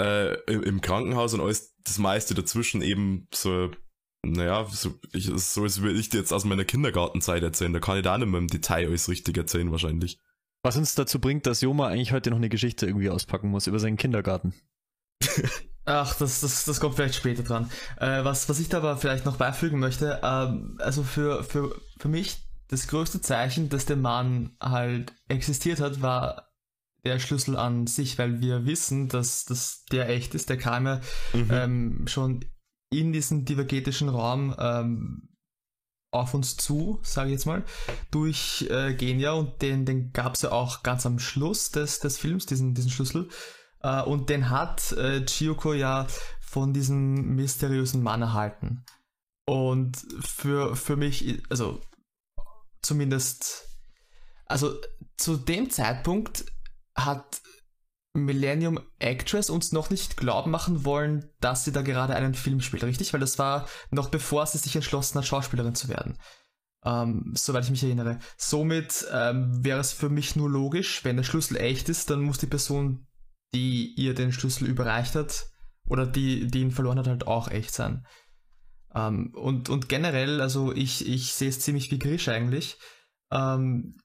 äh, im, im Krankenhaus und alles das meiste dazwischen eben so, naja, so, ich, so als würde ich dir jetzt aus meiner Kindergartenzeit erzählen. Da kann ich da nicht mehr im Detail alles richtig erzählen, wahrscheinlich. Was uns dazu bringt, dass Joma eigentlich heute noch eine Geschichte irgendwie auspacken muss über seinen Kindergarten. Ach, das, das, das kommt vielleicht später dran. Äh, was, was ich da aber vielleicht noch beifügen möchte, ähm, also für, für, für mich das größte Zeichen, dass der Mann halt existiert hat, war der Schlüssel an sich, weil wir wissen, dass, dass der echt ist. Der kam ja mhm. ähm, schon in diesen divergetischen Raum ähm, auf uns zu, sage ich jetzt mal, durch äh, Genia und den, den gab es ja auch ganz am Schluss des, des Films, diesen, diesen Schlüssel. Äh, und den hat äh, Chiyoko ja von diesem mysteriösen Mann erhalten. Und für, für mich, also zumindest, also zu dem Zeitpunkt hat Millennium Actress uns noch nicht glauben machen wollen, dass sie da gerade einen Film spielt, richtig? Weil das war noch bevor sie sich entschlossen hat, Schauspielerin zu werden. Ähm, soweit ich mich erinnere. Somit ähm, wäre es für mich nur logisch, wenn der Schlüssel echt ist, dann muss die Person, die ihr den Schlüssel überreicht hat, oder die, die ihn verloren hat, halt auch echt sein. Ähm, und, und generell, also ich, ich sehe es ziemlich wie Grisch eigentlich. Ähm,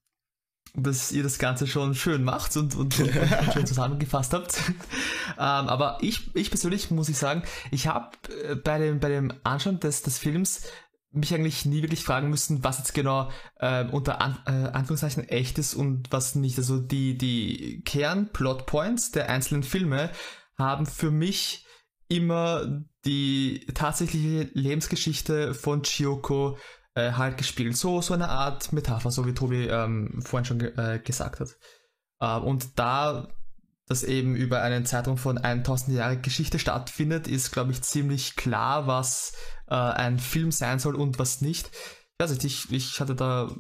dass ihr das Ganze schon schön macht und, und, und <laughs> schön zusammengefasst habt. ähm, aber ich, ich persönlich muss ich sagen, ich habe äh, bei dem, bei dem Anschauen des, des Films mich eigentlich nie wirklich fragen müssen, was jetzt genau äh, unter An äh, Anführungszeichen echt ist und was nicht. Also die, die Kern-Plotpoints der einzelnen Filme haben für mich immer die tatsächliche Lebensgeschichte von Chiyoko äh, halt gespielt. So, so eine Art Metapher, so wie Tobi ähm, vorhin schon ge äh, gesagt hat. Äh, und da das eben über einen Zeitraum von 1000 Jahre Geschichte stattfindet, ist, glaube ich, ziemlich klar, was äh, ein Film sein soll und was nicht. Ich ich, ich hatte da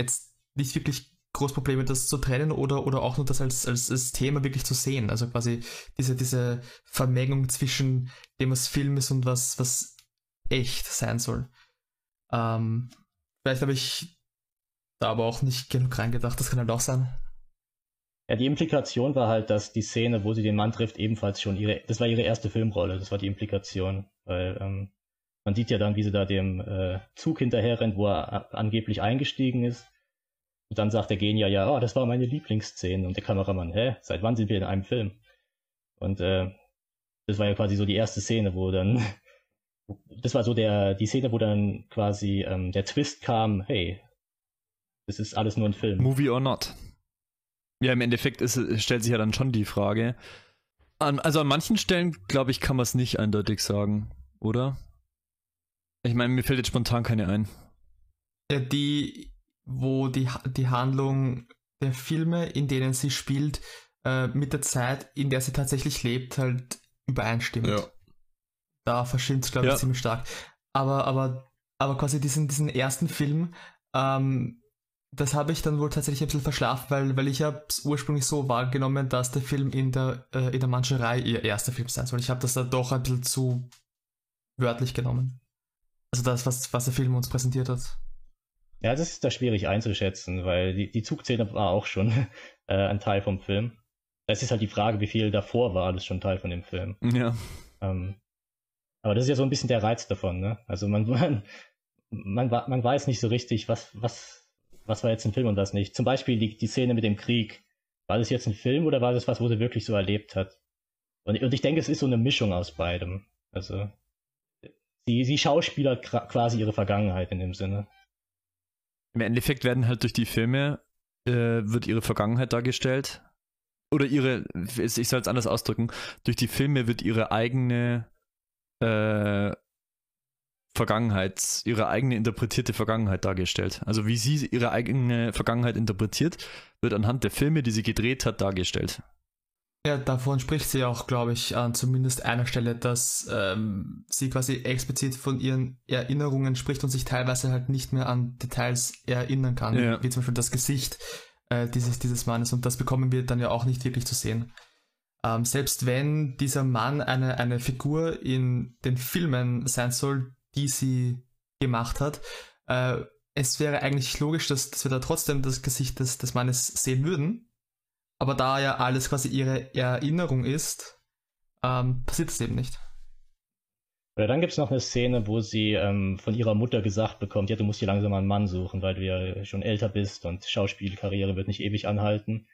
jetzt nicht wirklich groß Probleme, das zu trennen oder, oder auch nur das als, als, als Thema wirklich zu sehen. Also quasi diese, diese Vermengung zwischen dem, was Film ist und was, was echt sein soll. Ähm, vielleicht habe ich da aber auch nicht genug reingedacht, das kann halt auch sein. Ja, die Implikation war halt, dass die Szene, wo sie den Mann trifft, ebenfalls schon ihre, das war ihre erste Filmrolle, das war die Implikation, weil ähm, man sieht ja dann, wie sie da dem äh, Zug hinterher rennt, wo er angeblich eingestiegen ist. Und dann sagt der Genier, ja, oh, das war meine Lieblingsszene. Und der Kameramann, hä, seit wann sind wir in einem Film? Und äh, das war ja quasi so die erste Szene, wo dann, das war so der, die Szene, wo dann quasi ähm, der Twist kam, hey, das ist alles nur ein Film. Movie or not. Ja, im Endeffekt ist, stellt sich ja dann schon die Frage. An, also an manchen Stellen, glaube ich, kann man es nicht eindeutig sagen, oder? Ich meine, mir fällt jetzt spontan keine ein. Ja, die, wo die, die Handlung der Filme, in denen sie spielt, äh, mit der Zeit, in der sie tatsächlich lebt, halt übereinstimmt. Ja. Da verschwimmt es, glaube ich, ja. ziemlich stark. Aber, aber, aber quasi diesen, diesen ersten Film, ähm, das habe ich dann wohl tatsächlich ein bisschen verschlafen, weil, weil ich habe es ursprünglich so wahrgenommen, dass der Film in der, äh, in der Mancherei ihr erster Film sein soll. Ich habe das da doch ein bisschen zu wörtlich genommen. Also das, was, was der Film uns präsentiert hat. Ja, das ist da schwierig einzuschätzen, weil die, die Zugszene war auch schon <laughs> äh, ein Teil vom Film. Es ist halt die Frage, wie viel davor war alles schon Teil von dem Film. Ja. Ähm, aber das ist ja so ein bisschen der Reiz davon, ne? Also man, <laughs> man, man, man weiß nicht so richtig, was, was was war jetzt ein Film und was nicht. Zum Beispiel die, die Szene mit dem Krieg. War das jetzt ein Film oder war das was, wo sie wirklich so erlebt hat? Und, und ich denke, es ist so eine Mischung aus beidem. Also sie, sie schauspielert quasi ihre Vergangenheit in dem Sinne. Im Endeffekt werden halt durch die Filme äh, wird ihre Vergangenheit dargestellt. Oder ihre, ich soll es anders ausdrücken, durch die Filme wird ihre eigene äh, Vergangenheit, ihre eigene interpretierte Vergangenheit dargestellt. Also wie sie ihre eigene Vergangenheit interpretiert, wird anhand der Filme, die sie gedreht hat, dargestellt. Ja, davon spricht sie auch, glaube ich, an zumindest einer Stelle, dass ähm, sie quasi explizit von ihren Erinnerungen spricht und sich teilweise halt nicht mehr an Details erinnern kann, ja. wie zum Beispiel das Gesicht äh, dieses, dieses Mannes. Und das bekommen wir dann ja auch nicht wirklich zu sehen. Ähm, selbst wenn dieser Mann eine, eine Figur in den Filmen sein soll, die sie gemacht hat. Äh, es wäre eigentlich logisch, dass, dass wir da trotzdem das Gesicht des, des Mannes sehen würden. Aber da ja alles quasi ihre Erinnerung ist, ähm, passiert es eben nicht. Oder dann gibt es noch eine Szene, wo sie ähm, von ihrer Mutter gesagt bekommt, ja, du musst dir langsam einen Mann suchen, weil du ja schon älter bist und Schauspielkarriere wird nicht ewig anhalten.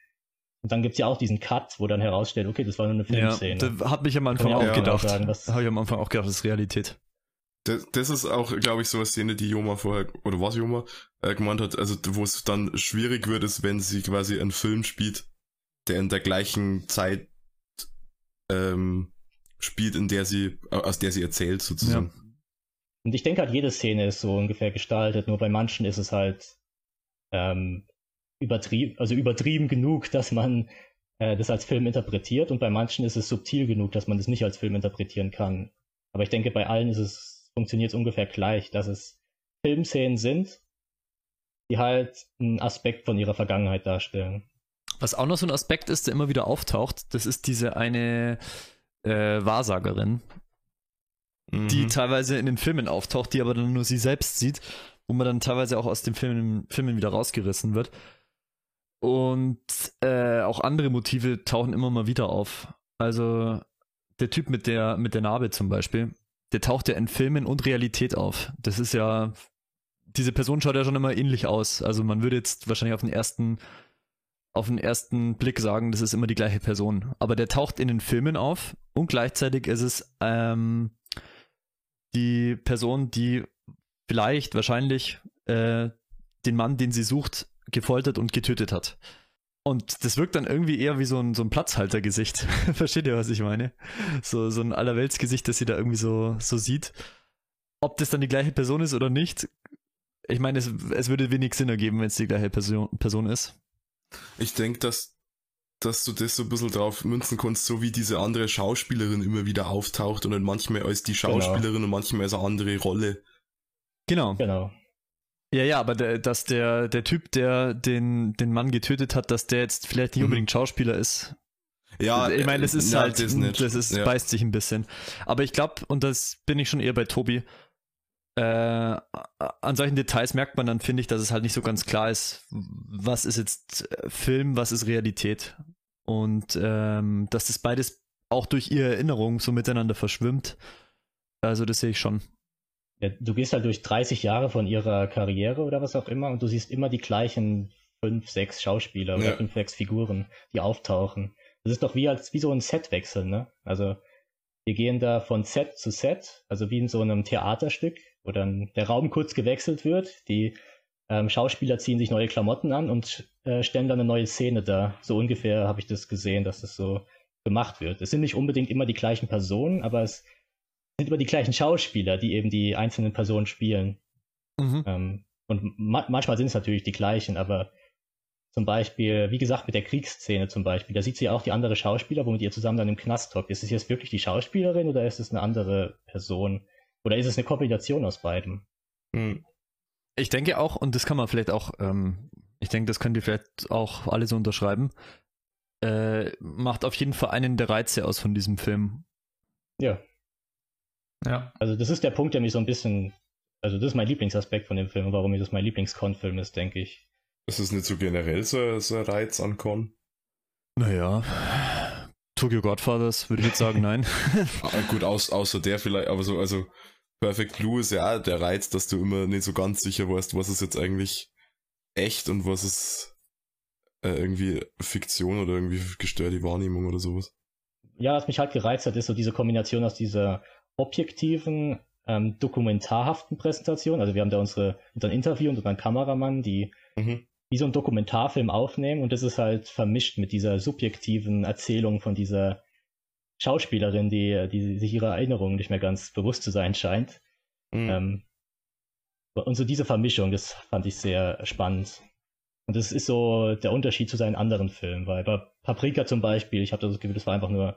Und dann gibt es ja auch diesen Cut, wo dann herausstellt, okay, das war nur eine Filmszene. Ja, da hat mich am Anfang auch, auch gedacht. Habe ich am Anfang auch gedacht, das ist Realität. Das, das ist auch, glaube ich, so eine Szene, die Joma vorher, oder was Joma, äh, gemeint hat, also wo es dann schwierig wird, ist, wenn sie quasi einen Film spielt, der in der gleichen Zeit ähm, spielt, in der sie, aus der sie erzählt, sozusagen. Ja. Und ich denke halt, jede Szene ist so ungefähr gestaltet, nur bei manchen ist es halt ähm, übertrieben, also übertrieben genug, dass man äh, das als Film interpretiert und bei manchen ist es subtil genug, dass man das nicht als Film interpretieren kann. Aber ich denke, bei allen ist es funktioniert es ungefähr gleich, dass es Filmszenen sind, die halt einen Aspekt von ihrer Vergangenheit darstellen. Was auch noch so ein Aspekt ist, der immer wieder auftaucht, das ist diese eine äh, Wahrsagerin, mhm. die teilweise in den Filmen auftaucht, die aber dann nur sie selbst sieht, wo man dann teilweise auch aus den Filmen, Filmen wieder rausgerissen wird. Und äh, auch andere Motive tauchen immer mal wieder auf. Also der Typ mit der, mit der Narbe zum Beispiel, der taucht ja in Filmen und Realität auf. Das ist ja, diese Person schaut ja schon immer ähnlich aus. Also man würde jetzt wahrscheinlich auf den ersten, auf den ersten Blick sagen, das ist immer die gleiche Person. Aber der taucht in den Filmen auf und gleichzeitig ist es ähm, die Person, die vielleicht, wahrscheinlich äh, den Mann, den sie sucht, gefoltert und getötet hat. Und das wirkt dann irgendwie eher wie so ein, so ein Platzhaltergesicht. <laughs> Versteht ihr, was ich meine? So, so ein Allerweltsgesicht, das sie da irgendwie so, so sieht. Ob das dann die gleiche Person ist oder nicht, ich meine, es, es würde wenig Sinn ergeben, wenn es die gleiche Person, Person ist. Ich denke, dass, dass du das so ein bisschen drauf münzen kannst, so wie diese andere Schauspielerin immer wieder auftaucht und dann manchmal als die Schauspielerin genau. und manchmal als eine andere Rolle. Genau. Genau. Ja, ja, aber der, dass der, der Typ, der den, den Mann getötet hat, dass der jetzt vielleicht nicht mhm. unbedingt Schauspieler ist. Ja, ich meine, das ist ja, halt, das, nicht. das ist, Ja. beißt sich ein bisschen. Aber ich glaube, und das bin ich schon eher bei Tobi, äh, an solchen Details merkt man dann, finde ich, dass es halt nicht so ganz klar ist, was ist jetzt äh, Film, was ist Realität. Und ähm, dass das beides auch durch ihre Erinnerung so miteinander verschwimmt. Also das sehe ich schon. Ja, du gehst halt durch 30 Jahre von ihrer Karriere oder was auch immer und du siehst immer die gleichen fünf, sechs Schauspieler oder Ja. fünf, sechs Figuren, die auftauchen. Das ist doch wie als wie so ein Setwechsel, ne? Also wir gehen da von Set zu Set, also wie in so einem Theaterstück, wo dann der Raum kurz gewechselt wird, die ähm, Schauspieler ziehen sich neue Klamotten an und äh, stellen dann eine neue Szene da. So ungefähr habe ich das gesehen, dass das so gemacht wird. Es sind nicht unbedingt immer die gleichen Personen, aber es sind immer die gleichen Schauspieler, die eben die einzelnen Personen spielen. Mhm. Ähm, und ma manchmal sind es natürlich die gleichen, aber zum Beispiel, wie gesagt, mit der Kriegsszene zum Beispiel, da sieht sie auch die andere Schauspieler, womit ihr zusammen dann im Knast hockt. Ist es jetzt wirklich die Schauspielerin oder ist es eine andere Person? Oder ist es eine Kombination aus beidem? Hm. Ich denke auch, und das kann man vielleicht auch, ähm, ich denke, das könnt ihr vielleicht auch alle so unterschreiben, äh, macht auf jeden Fall einen der Reize aus von diesem Film. Ja, Ja. also das ist der Punkt, der mich so ein bisschen, also das ist mein Lieblingsaspekt von dem Film und warum mir das mein Lieblings-Con-Film ist, denke ich. Ist es nicht so generell so, so ein Reiz an Con? Naja, Tokyo Godfathers würde ich jetzt sagen, nein. <laughs> Ah, gut, aus, außer der vielleicht, aber so, also Perfect Blue ist ja auch der Reiz, dass du immer nicht so ganz sicher weißt, was ist jetzt eigentlich echt und was ist äh, irgendwie Fiktion oder irgendwie gestörte Wahrnehmung oder sowas. Ja, was mich halt gereizt hat, ist so diese Kombination aus dieser objektiven, ähm, dokumentarhaften Präsentation. Also wir haben da unsere, unseren Interview und unseren Kameramann, die Mhm. wie so ein Dokumentarfilm aufnehmen und das ist halt vermischt mit dieser subjektiven Erzählung von dieser Schauspielerin, die, die sich ihrer Erinnerungen nicht mehr ganz bewusst zu sein scheint. Mhm. Ähm, und so diese Vermischung, das fand ich sehr spannend. Und das ist so der Unterschied zu seinen anderen Filmen, weil bei Paprika zum Beispiel, ich habe das Gefühl, das war einfach nur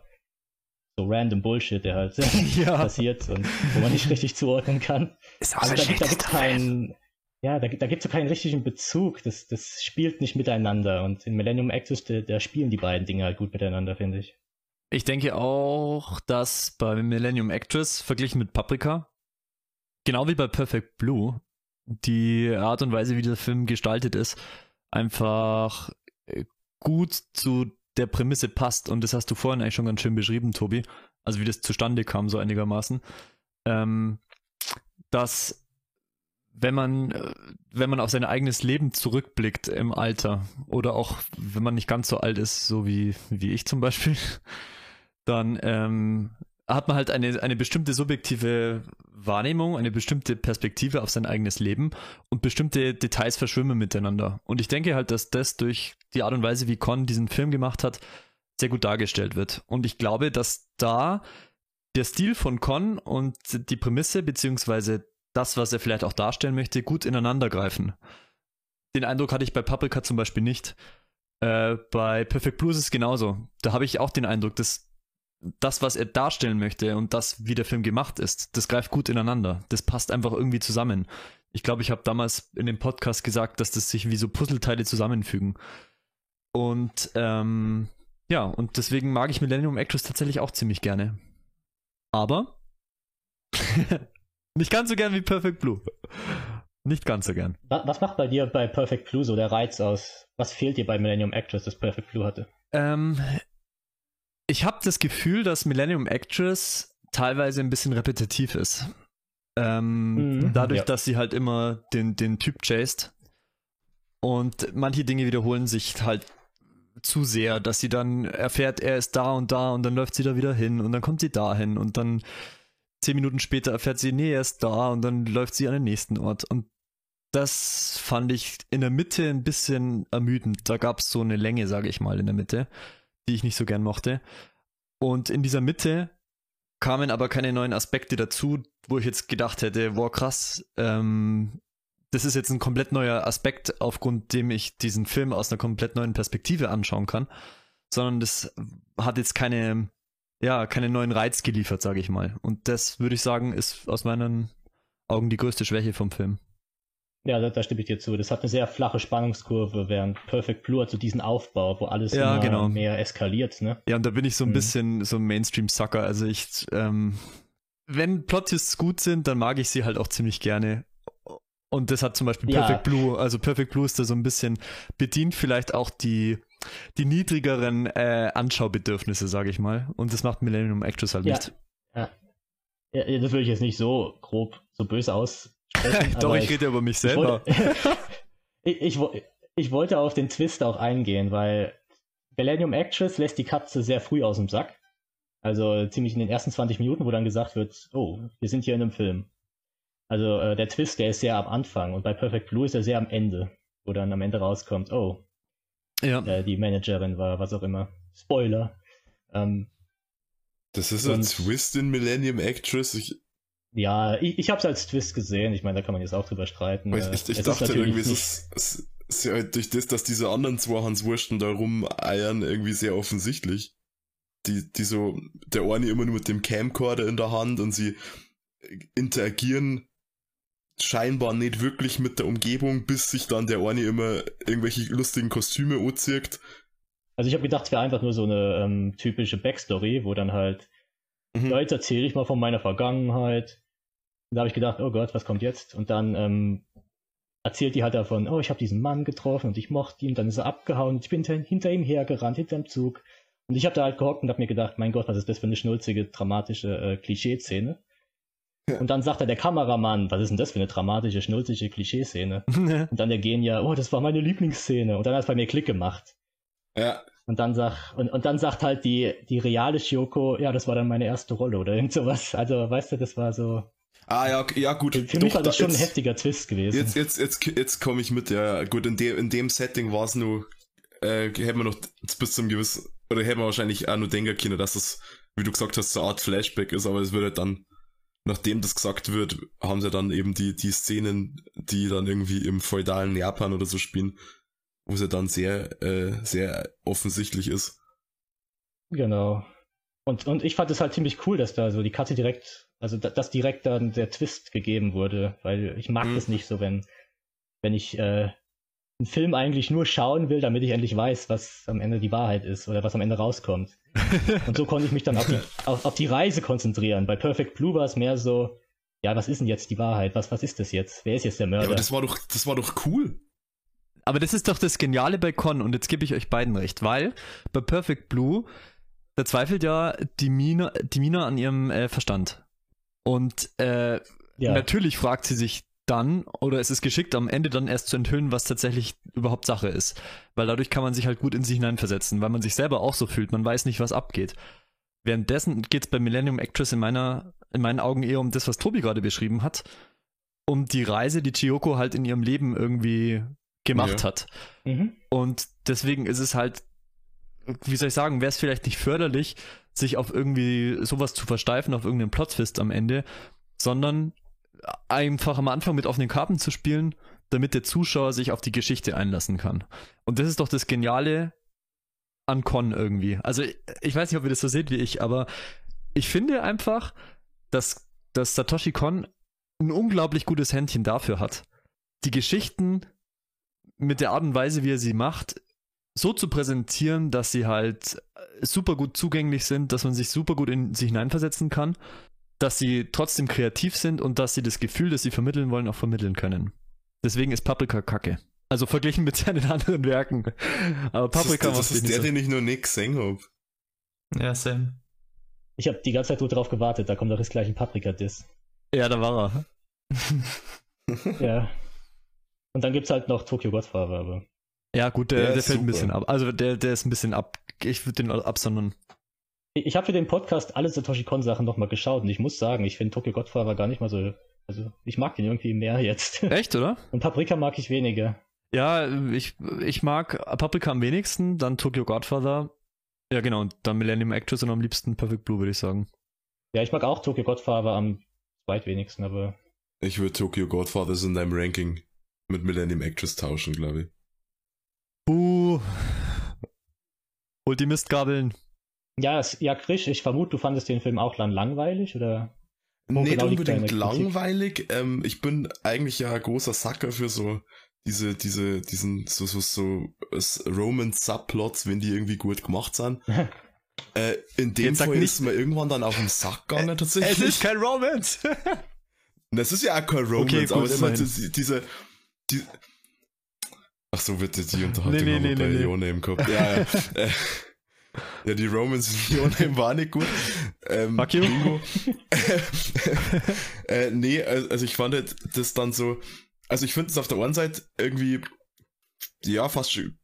so random Bullshit, der halt <laughs> ja. <laughs> passiert und wo man nicht richtig zuordnen kann. Ist Also da, gibt- da gibt es keinen, ja, da, gibt- da gibt es keinen richtigen Bezug. Das, das spielt nicht miteinander. Und in Millennium Actress, da, da spielen die beiden Dinge halt gut miteinander, finde ich. Ich denke auch, dass bei Millennium Actress verglichen mit Paprika, genau wie bei Perfect Blue, die Art und Weise, wie der Film gestaltet ist, einfach äh, gut zu der Prämisse passt. Und das hast du vorhin eigentlich schon ganz schön beschrieben, Tobi. Also wie das zustande kam, so einigermaßen. Ähm, dass wenn man, äh, wenn man auf sein eigenes Leben zurückblickt im Alter oder auch wenn man nicht ganz so alt ist, so wie, wie ich zum Beispiel, <laughs> dann ähm, hat man halt eine, eine bestimmte subjektive Wahrnehmung, eine bestimmte Perspektive auf sein eigenes Leben und bestimmte Details verschwimmen miteinander. Und ich denke halt, dass das durch die Art und Weise, wie Con diesen Film gemacht hat, sehr gut dargestellt wird. Und ich glaube, dass da der Stil von Con und die Prämisse, beziehungsweise das, was er vielleicht auch darstellen möchte, gut ineinander greifen. Den Eindruck hatte ich bei Paprika zum Beispiel nicht. Äh, bei Perfect Blue ist genauso. Da habe ich auch den Eindruck, dass das, was er darstellen möchte und das, wie der Film gemacht ist, das greift gut ineinander. Das passt einfach irgendwie zusammen. Ich glaube, ich habe damals in dem Podcast gesagt, dass das sich wie so Puzzleteile zusammenfügen. Und ähm, ja, und deswegen mag ich Millennium Actress tatsächlich auch ziemlich gerne. Aber <laughs> nicht ganz so gern wie Perfect Blue. Nicht ganz so gern. Wa- Was macht bei dir bei Perfect Blue so der Reiz aus? Was fehlt dir bei Millennium Actress, das Perfect Blue hatte? Ähm, ich habe das Gefühl, dass Millennium Actress teilweise ein bisschen repetitiv ist. Ähm, Mhm, dadurch, ja. dass sie halt immer den, den Typ chased. Und manche Dinge wiederholen sich halt zu sehr, dass sie dann erfährt, er ist da und da und dann läuft sie da wieder hin und dann kommt sie dahin und dann zehn Minuten später erfährt sie, nee, er ist da und dann läuft sie an den nächsten Ort. Und das fand ich in der Mitte ein bisschen ermüdend. Da gab es so eine Länge, sage ich mal, in der Mitte, die ich nicht so gern mochte. Und in dieser Mitte kamen aber keine neuen Aspekte dazu, wo ich jetzt gedacht hätte, wow, krass, ähm, das ist jetzt ein komplett neuer Aspekt, aufgrund dem ich diesen Film aus einer komplett neuen Perspektive anschauen kann, sondern das hat jetzt keine, ja, keine neuen Reiz geliefert, sage ich mal. Und das würde ich sagen, ist aus meinen Augen die größte Schwäche vom Film. Ja, da, da stimme ich dir zu. Das hat eine sehr flache Spannungskurve, während Perfect Blue hat so diesen Aufbau, wo alles Ja, immer genau. mehr eskaliert, ne? Ja, und da bin ich so ein Mhm. bisschen so ein Mainstream-Sucker. Also ich, ähm, wenn Plot-Twists gut sind, dann mag ich sie halt auch ziemlich gerne. Und das hat zum Beispiel Ja. Perfect Blue, also Perfect Blue ist da so ein bisschen, bedient vielleicht auch die, die niedrigeren äh, Anschaubedürfnisse, sage ich mal. Und das macht Millennium Actress halt Ja. nicht. Ja, ja, das würde ich jetzt nicht so grob, so böse aussprechen. Doch, aber ich rede über mich ich selber. wollte, <laughs> ich, ich, wo- ich wollte auf den Twist auch eingehen, weil Millennium Actress lässt die Katze sehr früh aus dem Sack. Also ziemlich in den ersten 20 Minuten, wo dann gesagt wird, oh, wir sind hier in einem Film. Also äh, der Twist, der ist sehr am Anfang und bei Perfect Blue ist er sehr am Ende, wo dann am Ende rauskommt, oh, Ja. äh, die Managerin war was auch immer. Spoiler. Ähm, Das ist ein Twist in Millennium Actress. Ich, ja, ich, ich habe es als Twist gesehen. Ich meine, da kann man jetzt auch drüber streiten. ich, ich, ich es dachte irgendwie, es nicht- ist, es ist ja halt durch das, dass diese anderen zwei Hans Wursten da rumeiern, irgendwie sehr offensichtlich. Die, die so, der eine immer nur mit dem Camcorder in der Hand und sie interagieren scheinbar nicht wirklich mit der Umgebung, bis sich dann der eine immer irgendwelche lustigen Kostüme anzieht. Also ich habe gedacht, es wäre einfach nur so eine ähm, typische Backstory, wo dann halt, Mhm. ja, jetzt erzähle ich mal von meiner Vergangenheit. Und da habe ich gedacht, oh Gott, was kommt jetzt? Und dann ähm, erzählt die halt davon, oh, ich habe diesen Mann getroffen und ich mochte ihn, dann ist er abgehauen und ich bin hinter, hinter ihm hergerannt, hinter dem Zug. Und ich habe da halt gehockt und habe mir gedacht, mein Gott, was ist das für eine schnulzige, dramatische äh, Klischee-Szene? Ja. Und dann sagt er der Kameramann, was ist denn das für eine dramatische, schnulzige Klischee-Szene? <laughs> Und dann der Genier, oh, das war meine Lieblingsszene. Und dann hat es bei mir Klick gemacht. Ja, Und dann sagt, und, und dann sagt halt die, die reale Shioko, ja, das war dann meine erste Rolle oder irgend sowas. Also, weißt du, das war so. Ah ja, ja gut. Für, für mich Doch, war das da- schon ein jetzt- heftiger Twist gewesen. Jetzt, jetzt, jetzt, jetzt komme ich mit, ja. Gut, in dem, in dem Setting war es nur, äh, hätten wir noch bis zum gewissen, oder hätten wir wahrscheinlich auch nur denken können, dass es, wie du gesagt hast, so eine Art Flashback ist, aber es würde dann, nachdem das gesagt wird, haben sie dann eben die, die Szenen, die dann irgendwie im feudalen Japan oder so spielen, wo sie dann sehr, äh, sehr offensichtlich ist. Genau. Und, und ich fand es halt ziemlich cool, dass da so die Katze direkt, also da, dass direkt dann der Twist gegeben wurde, weil ich mag Mhm. das nicht so, wenn, wenn ich äh, einen Film eigentlich nur schauen will, damit ich endlich weiß, was am Ende die Wahrheit ist oder was am Ende rauskommt. <laughs> Und so konnte ich mich dann auf die, auf, auf die Reise konzentrieren. Bei Perfect Blue war es mehr so, ja, was ist denn jetzt die Wahrheit? Was, was ist das jetzt? Wer ist jetzt der Ja, Mörder? aber das war doch, das war doch cool. Aber das ist doch das Geniale bei Con und jetzt gebe ich euch beiden recht, weil bei Perfect Blue, da zweifelt ja die Mina, die Mina an ihrem äh, Verstand. Und äh, ja. natürlich fragt sie sich dann, oder es ist geschickt, am Ende dann erst zu enthüllen, was tatsächlich überhaupt Sache ist. Weil dadurch kann man sich halt gut in sich hineinversetzen, weil man sich selber auch so fühlt, man weiß nicht, was abgeht. Währenddessen geht es bei Millennium Actress in, meiner, in meinen Augen eher um das, was Tobi gerade beschrieben hat, um die Reise, die Chiyoko halt in ihrem Leben irgendwie gemacht Ja. hat. Mhm. Und deswegen ist es halt, wie soll ich sagen, wäre es vielleicht nicht förderlich, sich auf irgendwie sowas zu versteifen, auf irgendeinen Plot-Twist am Ende, sondern einfach am Anfang mit offenen Karten zu spielen, damit der Zuschauer sich auf die Geschichte einlassen kann. Und das ist doch das Geniale an Con irgendwie. Also ich, ich weiß nicht, ob ihr das so seht wie ich, aber ich finde einfach, dass, dass Satoshi Kon ein unglaublich gutes Händchen dafür hat, die Geschichten mit der Art und Weise, wie er sie macht, so zu präsentieren, dass sie halt super gut zugänglich sind, dass man sich super gut in sie hineinversetzen kann, dass sie trotzdem kreativ sind und dass sie das Gefühl, das sie vermitteln wollen, auch vermitteln können. Deswegen ist Paprika kacke. Also verglichen mit seinen <laughs> anderen Werken. Aber Das ist, Paprika das ist der, so. den ich noch nicht gesehen hab. Ja, Sam. Ich habe die ganze Zeit nur drauf gewartet, da kommt doch jetzt gleich ein Paprika-Diss. Ja, da war er. ja. <laughs> Und dann gibt's halt noch Tokyo Godfather, aber. Ja, gut, der, Der der fällt ein bisschen ab. Also der, der ist ein bisschen ab. Ich würde den absondern. Ich, ich habe für den Podcast alle Satoshi Kon Sachen nochmal geschaut und ich muss sagen, ich finde Tokyo Godfather gar nicht mal so Also ich mag den irgendwie mehr jetzt. <laughs> Echt, oder? Und Paprika mag ich weniger. Ja, ich, ich mag Paprika am wenigsten, dann Tokyo Godfather. Ja, genau, und dann Millennium Actress und am liebsten Perfect Blue, würde ich sagen. Ja, ich mag auch Tokyo Godfather am zweitwenigsten, aber. Ich würde Tokyo Godfathers in deinem Ranking mit Millennium Actress tauschen, glaube ich. Buh. Holt die Mistgabeln. Ja, es, ja, Krisch, ich vermute, du fandest den Film auch dann langweilig, oder? Wo Nicht genau unbedingt langweilig. Ähm, ich bin eigentlich ja ein großer Sacker für so diese, diese, diesen, so, so, so s- Roman-Subplots, wenn die irgendwie gut gemacht sind. <laughs> äh, in dem Jetzt Fall nicht- ist mir irgendwann dann auf den Sack gegangen, tatsächlich. kein Romance. <laughs> Das ist ja auch kein Romance, Okay, gut, aber immer immerhin. diese, diese, die, Ach so, bitte, die <laughs> Unterhaltung Nee, nee, nee, bei nee, Name gehabt. Ja, ja. <laughs> äh, ja, die Romance in Name war nicht gut. Ähm, Fuck you. <laughs> Äh, nee, al- also ich fand halt das dann so, also ich finde es auf der einen Seite irgendwie, ja, fast schon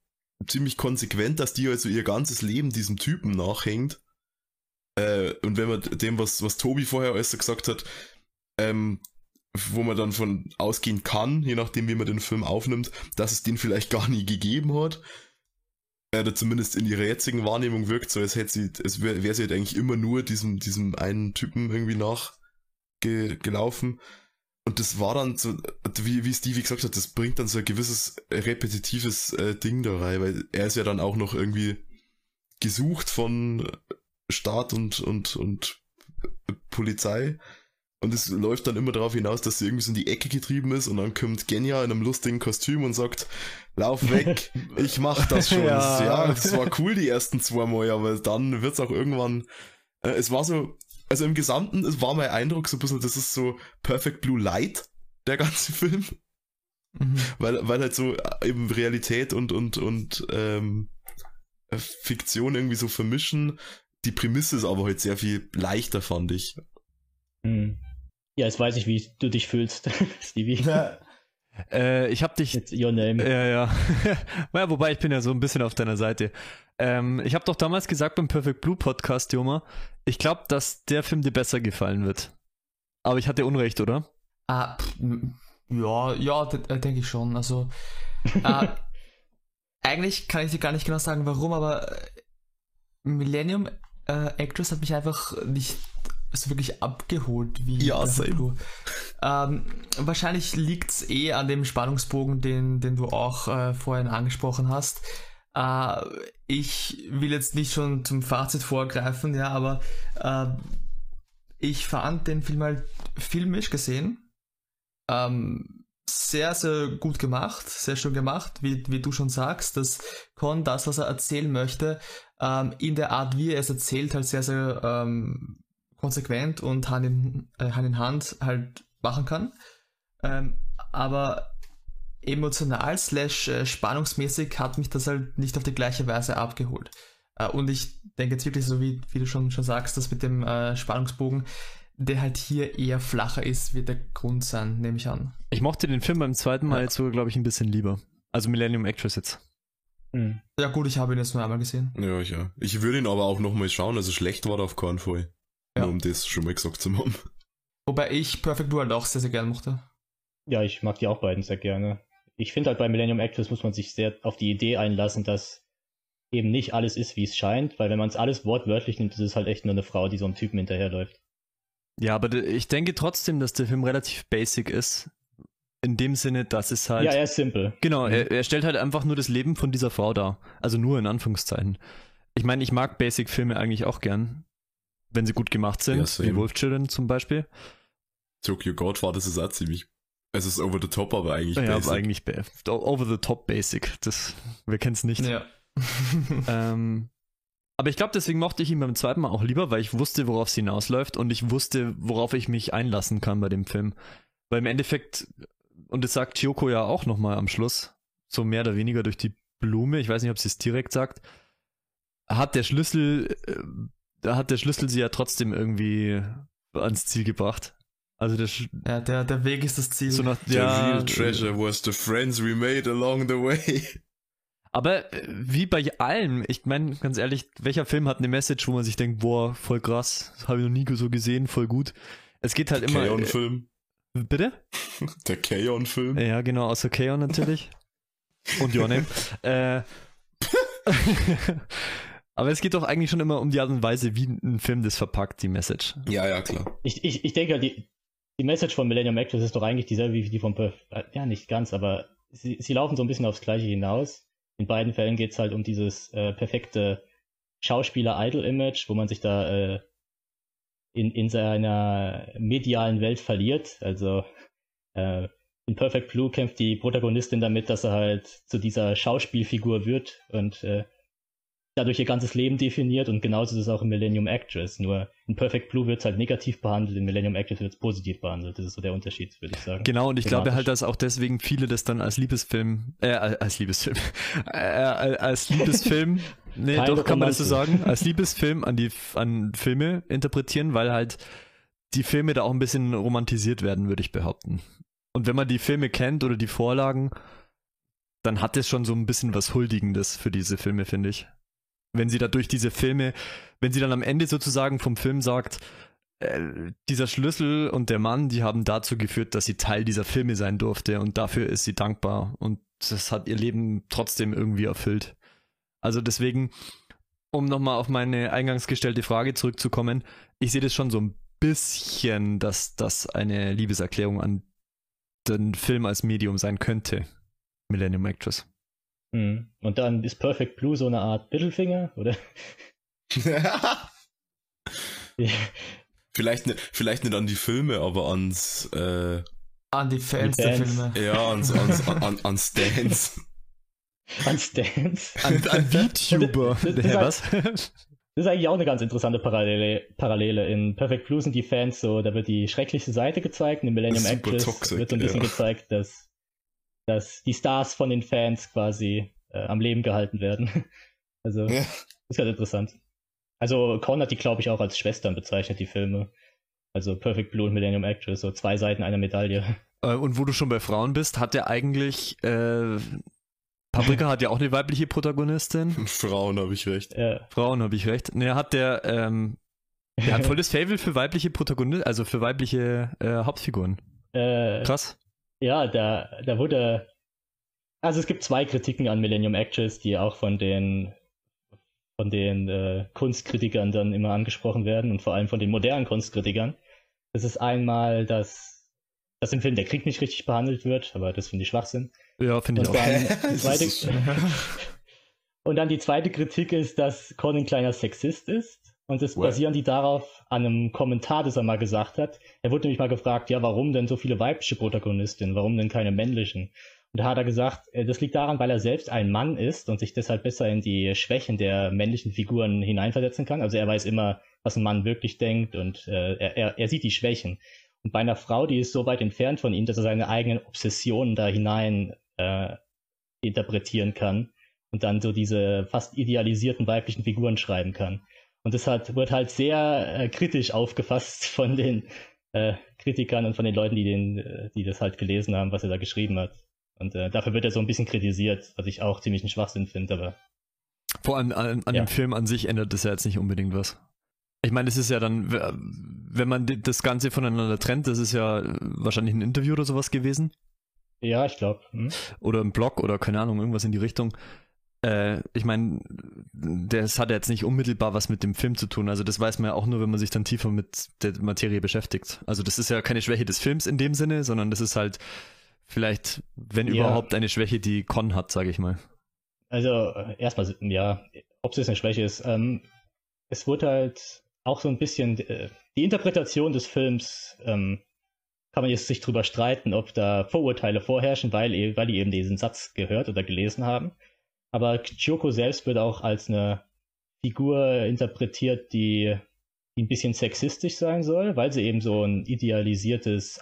ziemlich konsequent, dass die also ihr ganzes Leben diesem Typen nachhängt. Äh, und wenn man dem, was, was Tobi vorher alles gesagt hat, ähm, wo man dann von ausgehen kann, je nachdem, wie man den Film aufnimmt, dass es den vielleicht gar nie gegeben hat. Äh, Oder zumindest in ihrer jetzigen Wahrnehmung wirkt so, als hätte sie, als wäre wär sie halt eigentlich immer nur diesem, diesem einen Typen irgendwie nachgelaufen. Und das war dann so, wie, wie Stevie gesagt hat, das bringt dann so ein gewisses repetitives äh, Ding da rein, weil er ist ja dann auch noch irgendwie gesucht von Staat und, und, und Polizei. Und es läuft dann immer darauf hinaus, dass sie irgendwie so in die Ecke getrieben ist und dann kommt Genya in einem lustigen Kostüm und sagt, lauf weg, <laughs> ich mach das schon. Ja. ja. das war cool die ersten zwei Mal, aber dann wird's auch irgendwann, äh, es war so, also im Gesamten, es war mein Eindruck so ein bisschen, das ist so Perfect Blue Light, der ganze <laughs> Film, Mhm. weil, weil halt so äh, eben Realität und, und, und ähm, äh, Fiktion irgendwie so vermischen. Die Prämisse ist aber halt sehr viel leichter, fand ich. Hm. Ja, jetzt weiß ich, wie du dich fühlst, <laughs> Stevie. äh, ich hab dich Mit Your Name. Ja, ja. <laughs> ja. Wobei ich bin ja so ein bisschen auf deiner Seite. Ähm, ich habe doch damals gesagt beim Perfect Blue Podcast, Joma, ich glaube, dass der Film dir besser gefallen wird. Aber ich hatte Unrecht, oder? Ah, pff, ja, ja, denke ich schon. Also, äh, <laughs> eigentlich kann ich dir gar nicht genau sagen, warum, aber äh, Millennium äh, Actress hat mich einfach nicht so wirklich abgeholt wie Ja, same. Ähm, wahrscheinlich liegt es eh an dem Spannungsbogen, den, den du auch äh, vorhin angesprochen hast. Äh, ich will jetzt nicht schon zum Fazit vorgreifen, ja, aber äh, ich fand den Film halt filmisch gesehen ähm, sehr, sehr gut gemacht, sehr schön gemacht, wie, wie du schon sagst, dass Con das, was er erzählen möchte, ähm, in der Art, wie er es erzählt, halt sehr, sehr ähm, konsequent und Hand in, äh, Hand in Hand halt machen kann. Ähm, aber emotional slash äh, spannungsmäßig hat mich das halt nicht auf die gleiche Weise abgeholt. Äh, und ich denke jetzt wirklich so, wie, wie du schon, schon sagst, dass mit dem äh, Spannungsbogen, der halt hier eher flacher ist, wird der Grund sein, nehme ich an. Ich mochte den Film beim zweiten Mal Ja. jetzt sogar, glaube ich, ein bisschen lieber. Also Millennium Actress jetzt. Hm. Ja gut, ich habe ihn jetzt nur einmal gesehen. Ja, ja. Ich würde ihn aber auch nochmal schauen, also schlecht war er auf keinen Fall. Ja. Nur um das schon mal gesagt zu haben. Wobei ich Perfect Blue halt auch sehr, sehr gerne mochte. Ja, ich mag die auch beiden sehr gerne. Ich finde halt bei Millennium Actress muss man sich sehr auf die Idee einlassen, dass eben nicht alles ist, wie es scheint, weil wenn man es alles wortwörtlich nimmt, ist es halt echt nur eine Frau, die so einem Typen hinterherläuft. Ja, aber ich denke trotzdem, dass der Film relativ basic ist. In dem Sinne, dass es halt. Ja, er ist simpel. Genau, er, er stellt halt einfach nur das Leben von dieser Frau dar. Also nur in Anführungszeichen. Ich meine, ich mag Basic-Filme eigentlich auch gern, wenn sie gut gemacht sind, Ja, wie. Wolf Children zum Beispiel. Tokyo God war das ist auch ziemlich. Es ist over the top, aber eigentlich Ja, basic. aber eigentlich over the top basic. Das, wer kennt's nicht? Ja. <laughs> <laughs> Ähm, aber ich glaube, deswegen mochte ich ihn beim zweiten Mal auch lieber, weil ich wusste, worauf es hinausläuft und ich wusste, worauf ich mich einlassen kann bei dem Film. Weil im Endeffekt, und das sagt Chioko ja auch nochmal am Schluss, so mehr oder weniger durch die Blume, ich weiß nicht, ob sie es direkt sagt, hat der Schlüssel, äh, da hat der Schlüssel sie ja trotzdem irgendwie ans Ziel gebracht. Also der, Sch- ja, der, der Weg ist das Ziel. so nach, The ja, real treasure was the friends we made along the way. Aber äh, wie bei allem, ich meine, ganz ehrlich, welcher Film hat eine Message, wo man sich denkt, boah, voll krass, das habe ich noch nie so gesehen, voll gut. Es geht halt immer. Okay, Äh, Film. Bitte? <laughs> Der Kaon-Film. Ja, genau, außer Kaon natürlich. Und Your Name. <laughs> äh, <laughs> aber es geht doch eigentlich schon immer um die Art und Weise, wie ein Film das verpackt, die Message. Ja, ja, klar. Ich, ich, ich denke, die, die Message von Millennium Actress ist doch eigentlich dieselbe wie die von Perf. Ja, nicht ganz, aber sie, sie laufen so ein bisschen aufs Gleiche hinaus. In beiden Fällen geht es halt um dieses äh, perfekte Schauspieler-Idol-Image, wo man sich da äh, in, in seiner medialen Welt verliert. Also äh, in Perfect Blue kämpft die Protagonistin damit, dass er halt zu dieser Schauspielfigur wird und äh, dadurch ihr ganzes Leben definiert und genauso ist es auch in Millennium Actress. Nur in Perfect Blue wird es halt negativ behandelt, in Millennium Actress wird es positiv behandelt. Das ist so der Unterschied, würde ich sagen. Genau, und ich glaube halt, dass auch deswegen viele das dann als Liebesfilm, äh, als Liebesfilm, <laughs> äh, als Liebesfilm, <laughs> nee, Keine doch kann man das so sagen, als <laughs> Liebesfilm an die an Filme interpretieren, weil halt die Filme da auch ein bisschen romantisiert werden, würde ich behaupten. Und wenn man die Filme kennt oder die Vorlagen, dann hat es schon so ein bisschen was Huldigendes für diese Filme, finde ich. Wenn sie da durch diese Filme, wenn sie dann am Ende sozusagen vom Film sagt, äh, dieser Schlüssel und der Mann, die haben dazu geführt, dass sie Teil dieser Filme sein durfte und dafür ist sie dankbar und das hat ihr Leben trotzdem irgendwie erfüllt. Also deswegen, um nochmal auf meine eingangs gestellte Frage zurückzukommen, ich sehe das schon so ein bisschen, dass das eine Liebeserklärung an den Film als Medium sein könnte. Millennium Actress. Mhm. Und dann ist Perfect Blue so eine Art Mittelfinger, oder? <laughs> vielleicht, nicht, vielleicht nicht an die Filme, aber ans, äh, An die Fans Die der. Filme. ja, ans, ans, an, an, ans Dance. An Stans. <laughs> An, an VTuber. Das- das- das- was? Das ist eigentlich auch eine ganz interessante Parallele. Parallele. In Perfect Blue sind die Fans so, da wird die schrecklichste Seite gezeigt. In Millennium Actress wird so ein bisschen ja. gezeigt, dass, dass die Stars von den Fans quasi äh, am Leben gehalten werden. <laughs> Also, Ja. ist ganz interessant. Also, Korn hat die, glaube ich, auch als Schwestern bezeichnet, die Filme. Also Perfect Blue und Millennium Actress, so zwei Seiten einer Medaille. <laughs> Äh, Und wo du schon bei Frauen bist, hat der eigentlich. Äh, Paprika hat ja auch eine weibliche Protagonistin. <laughs> Frauen habe ich recht. Äh, Frauen habe ich recht. Ne, hat der. Ähm, der hat volles Fable für weibliche Protagonisten, also für weibliche äh, Hauptfiguren. äh, Krass. Ja, da, da wurde. Also es gibt zwei Kritiken an Millennium Actress, die auch von den von den äh, Kunstkritikern dann immer angesprochen werden und vor allem von den modernen Kunstkritikern. Das ist einmal, dass, dass im Film der Krieg nicht richtig behandelt wird, aber das finde ich Schwachsinn. Ja, finde ich auch. <laughs> zweite, <laughs> und dann die zweite Kritik ist, dass Con ein kleiner Sexist ist. Und das Well. basieren die darauf an einem Kommentar, das er mal gesagt hat. Er wurde nämlich mal gefragt, ja, warum denn so viele weibliche Protagonistinnen? Warum denn keine männlichen? Und da hat er gesagt, äh, das liegt daran, weil er selbst ein Mann ist und sich deshalb besser in die Schwächen der männlichen Figuren hineinversetzen kann. Also er weiß immer, was ein Mann wirklich denkt und äh, er, er, er sieht die Schwächen. Und bei einer Frau, die ist so weit entfernt von ihm, dass er seine eigenen Obsessionen da hinein äh, interpretieren kann und dann so diese fast idealisierten weiblichen Figuren schreiben kann. Und das hat, wird halt sehr äh, kritisch aufgefasst <laughs> von den äh, Kritikern und von den Leuten, die, den, äh, die das halt gelesen haben, was er da geschrieben hat. Und äh, dafür wird er so ein bisschen kritisiert, was ich auch ziemlich einen Schwachsinn finde, aber Vor allem an, an Ja. dem Film an sich ändert das ja jetzt nicht unbedingt was. Ich meine, es ist ja dann, wenn man das Ganze voneinander trennt, das ist ja äh, wahrscheinlich ein Interview oder sowas gewesen. ja, ich glaube. Hm? Oder ein Blog oder keine Ahnung, irgendwas in die Richtung. Äh, ich meine, das hat ja jetzt nicht unmittelbar was mit dem Film zu tun. Also das weiß man ja auch nur, wenn man sich dann tiefer mit der Materie beschäftigt. Also das ist ja keine Schwäche des Films in dem Sinne, sondern das ist halt vielleicht, wenn Ja. überhaupt, eine Schwäche, die Con hat, sage ich mal. Also äh, erstmal, ja, ob es jetzt eine Schwäche ist. Ähm, es wurde halt auch so ein bisschen äh, die Interpretation des Films, ähm, kann man jetzt sich drüber streiten, ob da Vorurteile vorherrschen, weil, e- weil die eben diesen Satz gehört oder gelesen haben. Aber Kyoko selbst wird auch als eine Figur interpretiert, die, die ein bisschen sexistisch sein soll, weil sie eben so ein idealisiertes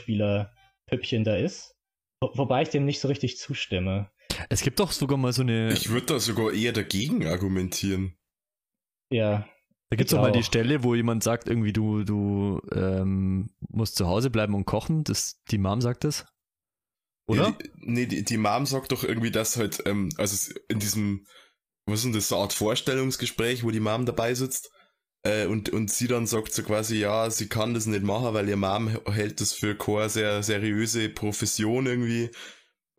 Idol-Schauspieler-Püppchen da ist. Wo- Wobei ich dem nicht so richtig zustimme. Es gibt doch sogar mal so eine, Ich würde da sogar eher dagegen argumentieren. Ja, Da gibt es doch mal die. Stelle, wo jemand sagt, irgendwie, du, du ähm, musst zu Hause bleiben und kochen. Das, die Mom sagt das. Oder? Ja, die, nee, die, die Mom sagt doch irgendwie, dass halt, ähm, also in diesem, was ist denn das, so eine Art Vorstellungsgespräch, wo die Mom dabei sitzt, Äh, und, und sie dann sagt so quasi, ja, sie kann das nicht machen, weil ihr Mom hält das für keine sehr seriöse Profession irgendwie.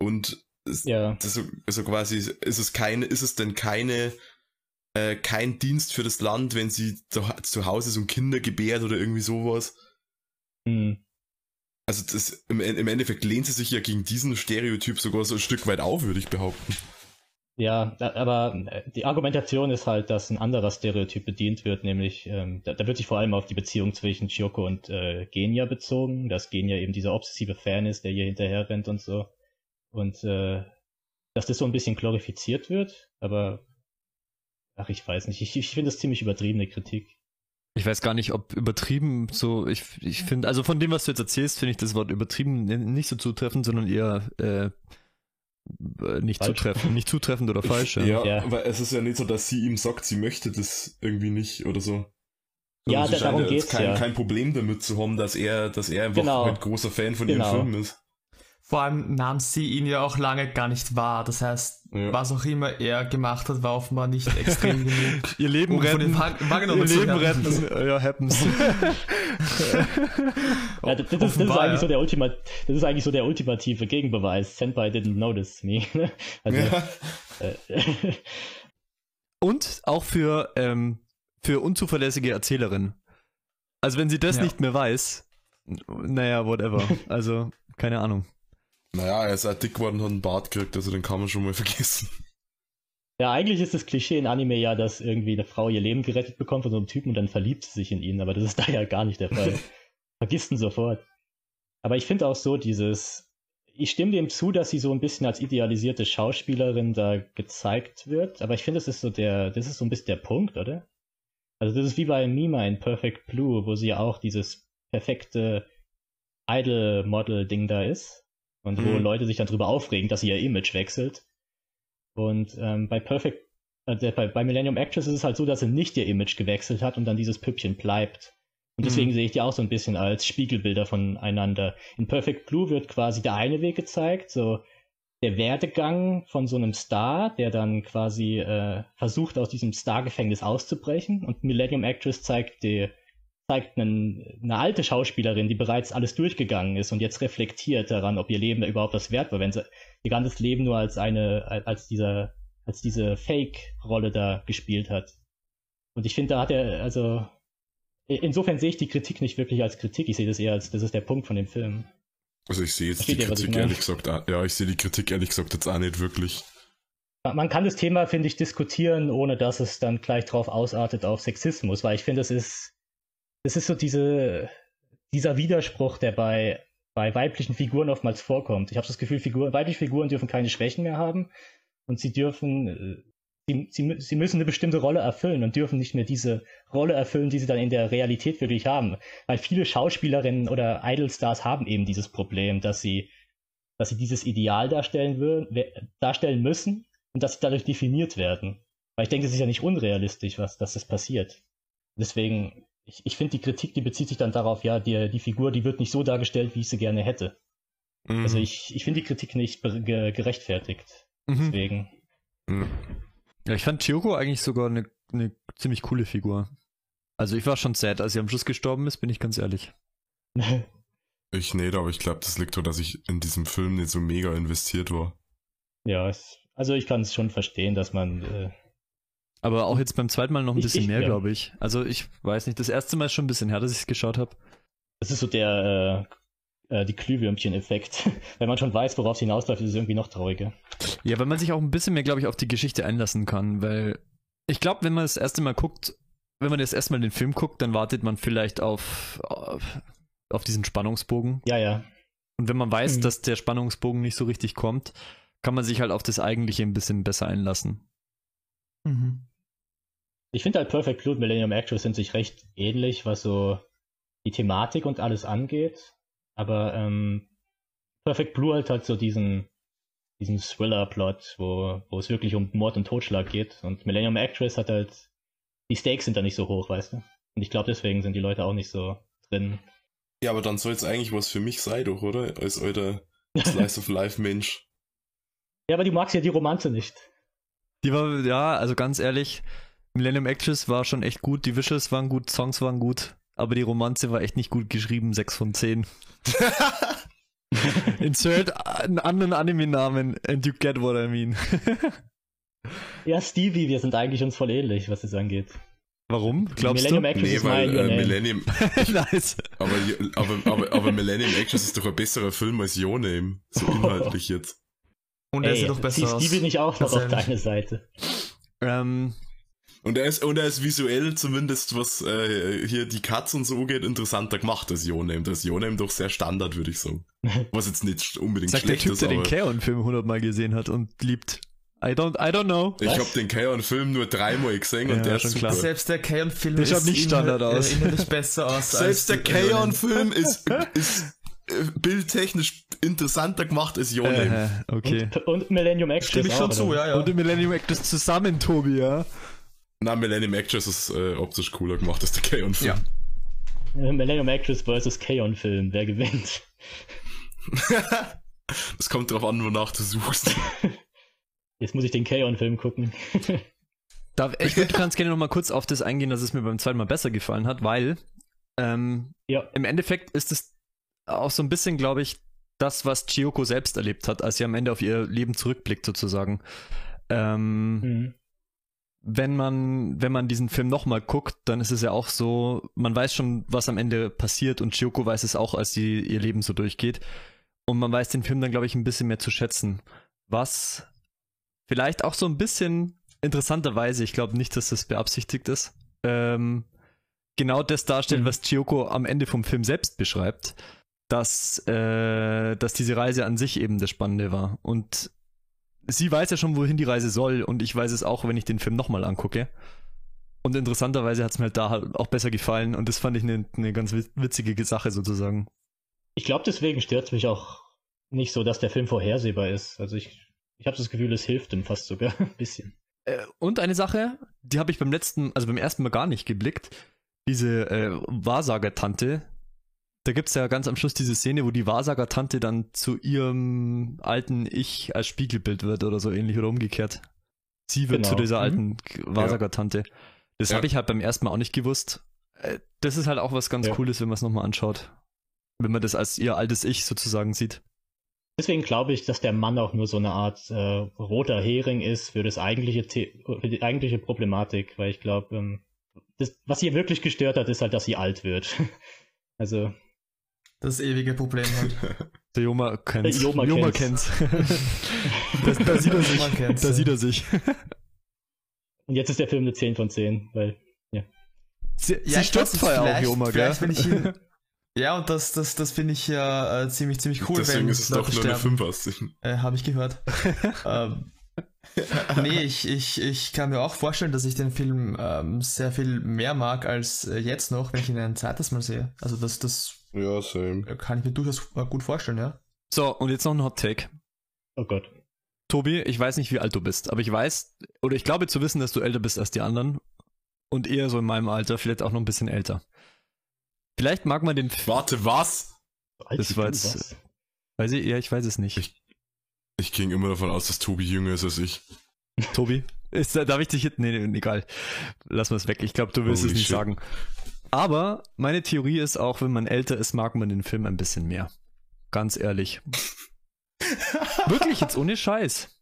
Und ja. das so, so quasi, ist es keine, ist es denn keine, äh, kein Dienst für das Land, wenn sie zu, zu Hause so ein Kinder gebärt oder irgendwie sowas? Hm. Also das, im, im Endeffekt lehnt sie sich ja gegen diesen Stereotyp sogar so ein Stück weit auf, würde ich behaupten. Ja, aber äh, die Argumentation ist halt, dass ein anderer Stereotyp bedient wird, nämlich ähm, da, da, wird sich vor allem auf die Beziehung zwischen Chioko und äh, Genia bezogen, dass Genia eben dieser obsessive Fan ist, der ihr hinterher rennt und so. Und äh, dass das so ein bisschen glorifiziert wird, aber ach, ich weiß nicht, ich, ich finde das ziemlich übertriebene Kritik. Ich weiß gar nicht, ob übertrieben so, ich, ich finde, also von dem, was du jetzt erzählst, finde ich das Wort übertrieben nicht so zutreffend, sondern eher äh, nicht falsch. zutreffend, nicht zutreffend oder falsch. Ja. ja, ja, weil es ist ja nicht so, dass sie ihm sagt, sie möchte das irgendwie nicht oder so. Ja, da, darum geht's kein, ja. kein Problem damit zu haben, dass er, dass er einfach genau. ein großer Fan von genau. ihrem Film ist. Vor allem nahm sie ihn ja auch lange gar nicht wahr. Das heißt, ja. was auch immer er gemacht hat, war offenbar nicht extrem <laughs> genug. ihr Leben um retten. ihr Leben retten. ja, happens. <laughs> ja, das, das, das, ist eigentlich so der Ultima, das ist eigentlich so der ultimative Gegenbeweis. Senpai didn't notice me. <laughs> also, ja. äh, Und auch für, ähm, für unzuverlässige Erzählerin. Also wenn sie das ja. nicht mehr weiß, naja, whatever. Also, keine Ahnung. Naja, er ist halt dick geworden und hat einen Bart gekriegt, also den kann man schon mal <laughs> vergessen. Ja, eigentlich ist das Klischee in Anime ja, dass irgendwie eine Frau ihr Leben gerettet bekommt von so einem Typen und dann verliebt sie sich in ihn, aber das ist da ja gar nicht der Fall. <laughs> Vergisst ihn sofort. Aber ich finde auch so dieses, ich stimme dem zu, dass sie so ein bisschen als idealisierte Schauspielerin da gezeigt wird, aber ich finde, das ist so der, das ist so ein bisschen der Punkt, oder? Also das ist wie bei Mima in Perfect Blue, wo sie ja auch dieses perfekte Idol-Model-Ding da ist und mhm. wo Leute sich dann drüber aufregen, dass ihr Image wechselt. Und ähm, bei Perfect, äh, bei, bei Millennium Actress ist es halt so, dass sie nicht ihr Image gewechselt hat und dann dieses Püppchen bleibt. Und deswegen mhm. sehe ich die auch so ein bisschen als Spiegelbilder voneinander. In Perfect Blue wird quasi der eine Weg gezeigt, so der Werdegang von so einem Star, der dann quasi äh, versucht, aus diesem Star-Gefängnis auszubrechen. Und Millennium Actress zeigt die, zeigt einen, eine alte Schauspielerin, die bereits alles durchgegangen ist und jetzt reflektiert daran, ob ihr Leben überhaupt das wert war, wenn sie ihr ganzes Leben nur als eine, als dieser, als diese Fake-Rolle da gespielt hat. Und ich finde, da hat er, also, insofern sehe ich die Kritik nicht wirklich als Kritik, ich sehe das eher als, das ist der Punkt von dem Film. Also ich sehe jetzt die Kritik ehrlich gesagt, ja, ich sehe die Kritik ehrlich gesagt jetzt auch nicht wirklich. Man kann das Thema, finde ich, diskutieren, ohne dass es dann gleich drauf ausartet auf Sexismus, weil ich finde, es ist, das ist so diese, dieser Widerspruch, der bei, bei weiblichen Figuren oftmals vorkommt. Ich habe das Gefühl, Figuren, weibliche Figuren dürfen keine Schwächen mehr haben und sie dürfen, äh, sie, sie, sie müssen eine bestimmte Rolle erfüllen und dürfen nicht mehr diese Rolle erfüllen, die sie dann in der Realität wirklich haben. Weil viele Schauspielerinnen oder Idolstars haben eben dieses Problem, dass sie, dass sie dieses Ideal darstellen, würden, darstellen müssen und dass sie dadurch definiert werden. Weil ich denke, es ist ja nicht unrealistisch, was, dass das passiert. Deswegen ich, ich finde, die Kritik, die bezieht sich dann darauf, ja, die, die Figur, die wird nicht so dargestellt, wie ich sie gerne hätte. Mhm. Also ich, ich finde die Kritik nicht ge gerechtfertigt. Mhm. Deswegen. Mhm. Ja, ich fand Chioko eigentlich sogar eine, eine ziemlich coole Figur. Also ich war schon sad, als sie am Schluss gestorben ist, bin ich ganz ehrlich. <laughs> ich nicht, aber ich glaube, das liegt daran, dass ich in diesem Film nicht so mega investiert war. Ja, es, also ich kann es schon verstehen, dass man äh, aber auch jetzt beim zweiten Mal noch ein ich, bisschen ich, mehr, ja. glaube ich. Also ich weiß nicht, das erste Mal ist schon ein bisschen her, dass ich es geschaut habe. Das ist so der äh, äh, die Glühwürmchen-Effekt. <laughs> wenn man schon weiß, worauf es hinausläuft, ist es irgendwie noch trauriger. Ja, weil man sich auch ein bisschen mehr, glaube ich, auf die Geschichte einlassen kann, weil ich glaube, wenn man das erste Mal guckt, wenn man jetzt erstmal den Film guckt, dann wartet man vielleicht auf, auf, auf diesen Spannungsbogen. Ja, ja. Und wenn man weiß, mhm. dass der Spannungsbogen nicht so richtig kommt, kann man sich halt auf das Eigentliche ein bisschen besser einlassen. Mhm. Ich finde halt Perfect Blue und Millennium Actress sind sich recht ähnlich, was so die Thematik und alles angeht. Aber ähm, Perfect Blue halt hat so diesen, diesen Thriller-Plot, wo, wo es wirklich um Mord und Totschlag geht. Und Millennium Actress hat halt, die Stakes sind da nicht so hoch, weißt du? Und ich glaube, deswegen sind die Leute auch nicht so drin. Ja, aber dann soll es eigentlich was für mich sein, doch, oder? Als euer <laughs> Slice of Life Mensch. Ja, aber du magst ja die Romanze nicht. Die war, ja, also ganz ehrlich, Millennium Actress war schon echt gut, die Visuals waren gut, Songs waren gut, aber die Romanze war echt nicht gut geschrieben, 6 von 10. <laughs> Insert einen anderen Anime-Namen and you get what I mean. <laughs> Ja, Stevie, wir sind eigentlich uns voll ähnlich, was das angeht. Warum? Glaubst Millennium du? Actress Nee, ist weil äh. Millennium, <laughs> nice. aber, aber, aber, aber Millennium Actress ist doch ein besserer Film als Your Name. So inhaltlich jetzt. Und er Ey, sieht doch besser aus. Stevie nicht auch noch auf deine Seite. Ähm, Und er ist, und er ist visuell zumindest, was äh, hier die Cuts und so geht, interessanter gemacht als Name. Das ist Name doch sehr Standard, würde ich sagen. <laughs> Was jetzt nicht unbedingt sagt der schlecht Typ, ist, der den aber Kaon-Film hundertmal gesehen hat und liebt. I don't, I don't know. ich habe den Kaon-Film nur dreimal gesehen Ja, und der ist super. klar. Selbst der Kaon-Film Der schaut ist nicht Standard aus. äh, inhaltlich besser aus. Selbst der Kaon-Film ist, ist äh, bildtechnisch interessanter gemacht als Name. Äh, okay. Und, und Millennium Actress Stimme ich auch, schon zu, ja, ja. Und Millennium Actress zusammen, Tobi, ja? Na, Millennium Actress ist äh, optisch cooler gemacht als der Kaon-Film. Ja. Äh, Millennium Actress vs. Kaon-Film, wer gewinnt? <laughs> Das kommt drauf an, wonach du suchst. <laughs> Jetzt muss ich den Kaon-Film gucken. <laughs> Darf, ich würde ganz gerne nochmal kurz auf das eingehen, dass es mir beim zweiten Mal besser gefallen hat, weil ähm, Ja. im Endeffekt ist es auch so ein bisschen, glaube ich, das, was Chiyoko selbst erlebt hat, als sie am Ende auf ihr Leben zurückblickt, sozusagen. Ähm, Mhm. Wenn man, wenn man diesen Film nochmal guckt, dann ist es ja auch so, man weiß schon, was am Ende passiert und Chiyoko weiß es auch, als sie ihr Leben so durchgeht. Und man weiß den Film dann, glaube ich, ein bisschen mehr zu schätzen. Was vielleicht auch so ein bisschen interessanterweise, ich glaube nicht, dass das beabsichtigt ist, ähm, genau das darstellt, Mhm. was Chiyoko am Ende vom Film selbst beschreibt, dass, äh, dass diese Reise an sich eben das Spannende war. Und sie weiß ja schon, wohin die Reise soll und ich weiß es auch, wenn ich den Film nochmal angucke. Und interessanterweise hat es mir halt da halt auch besser gefallen und das fand ich eine eine ganz wit- witzige Sache sozusagen. Ich glaube, deswegen stört es mich auch nicht so, dass der Film vorhersehbar ist. Also ich, ich habe das Gefühl, es hilft ihm fast sogar <laughs> ein bisschen. Äh, und eine Sache, die habe ich beim letzten, also beim ersten Mal gar nicht geblickt. Diese äh, Wahrsager-Tante. Da gibt es ja ganz am Schluss diese Szene, wo die Wahrsager-Tante dann zu ihrem alten Ich als Spiegelbild wird oder so ähnlich oder umgekehrt. Sie wird Genau. zu dieser Mhm. alten Wahrsager-Tante. Das Ja. habe ich halt beim ersten Mal auch nicht gewusst. Äh, Das ist halt auch was ganz Ja. Cooles, wenn man es nochmal anschaut. Wenn man das als ihr altes Ich sozusagen sieht. Deswegen glaube ich, dass der Mann auch nur so eine Art äh, roter Hering ist für das eigentliche The für die eigentliche Problematik, weil ich glaube, ähm, was sie wirklich gestört hat, ist halt, dass sie alt wird. <laughs> also Das ewige Problem halt. <laughs> Der Joma kennt's. Der Joma kennt's. <laughs> das, da sieht er sich. Kennt's, Da ja. sieht er sich. und jetzt ist der Film eine 10 von 10, weil Sie, Ja, sie ich weiß stürzt vorher auch, vielleicht- Joma, gell? vielleicht, wenn ich ihn- <laughs> Ja, und das, das, das finde ich ja äh, ziemlich, ziemlich cool, Deswegen wenn ist es doch nur eine sterben. 5 aus 10. Äh, Habe ich gehört. ähm, nee, ich, ich, ich kann mir auch vorstellen, dass ich den Film ähm, sehr viel mehr mag als äh, jetzt noch, wenn ich ihn ein zweites Mal sehe. Also das, das Ja, same. kann ich mir durchaus gut vorstellen, ja. So, und jetzt noch ein Hot Take. oh Gott. Tobi, ich weiß nicht, wie alt du bist, aber ich weiß, oder ich glaube zu wissen, dass du älter bist als die anderen. Und eher so in meinem Alter, vielleicht auch noch ein bisschen älter. Vielleicht mag man den Warte, was? Das war jetzt-. Weiß ich, ja, ich weiß es nicht. Ich- Ich ging immer davon aus, dass Tobi jünger ist als ich. Tobi, ist, darf ich dich jetzt? Nee, nee, egal. Lass mal es weg. Ich glaube, du willst Holy es nicht shit. sagen. Aber meine Theorie ist auch, wenn man älter ist, mag man den Film ein bisschen mehr. Ganz ehrlich. <laughs> Wirklich, jetzt ohne Scheiß.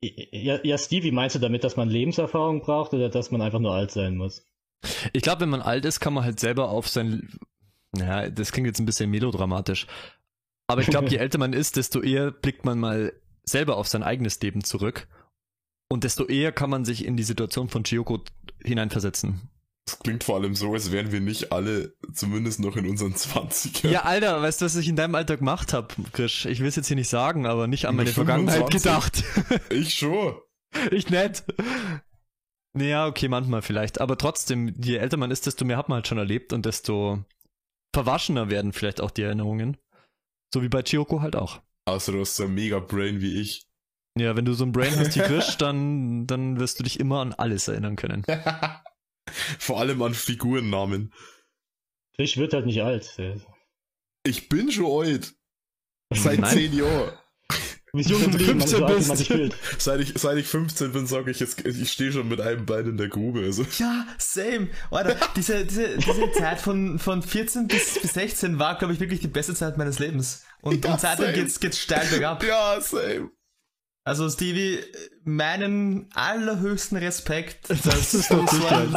Ja, ja, Stevie, meinst du damit, dass man Lebenserfahrung braucht oder dass man einfach nur alt sein muss? Ich glaube, wenn man alt ist, kann man halt selber auf sein. Naja, das klingt jetzt ein bisschen melodramatisch. Aber ich glaube, je <laughs> älter man ist, desto eher blickt man mal selber auf sein eigenes Leben zurück. Und desto eher kann man sich in die Situation von Chiyoko hineinversetzen. Das klingt vor allem so, als wären wir nicht alle, zumindest noch in unseren 20ern. Ja, Alter, weißt du, was ich in deinem Alltag gemacht habe, Krisch? Ich will es jetzt hier nicht sagen, aber nicht an Mit meine Vergangenheit 25? gedacht. <laughs> Ich schon. <laughs> ich nett. Naja, okay, manchmal vielleicht. Aber trotzdem, je älter man ist, desto mehr hat man halt schon erlebt und desto verwaschener werden vielleicht auch die Erinnerungen. So wie bei Chiyoko halt auch. Außer du hast so ein mega Brain wie ich. Ja, wenn du so ein Brain hast wie Krisch, dann, dann wirst du dich immer an alles erinnern können. <laughs> Vor allem an Figurennamen. Fisch wird halt nicht alt. Ich bin schon alt. Seit Nein. zehn Jahren. Du bist jung geblieben, man ist so alt, wie man sich fühlt. Seit ich, seit ich 15 bin, sage ich jetzt, ich stehe schon mit einem Bein in der Grube. Also. Ja, same. Alter, diese, diese, diese Zeit von, von 14 bis, bis 16 war, glaube ich, wirklich die beste Zeit meines Lebens. Und, Ja, und seitdem geht's, geht's steil bergab. Ja, same. Also Stevie, meinen allerhöchsten Respekt, dass ist du doch so ein,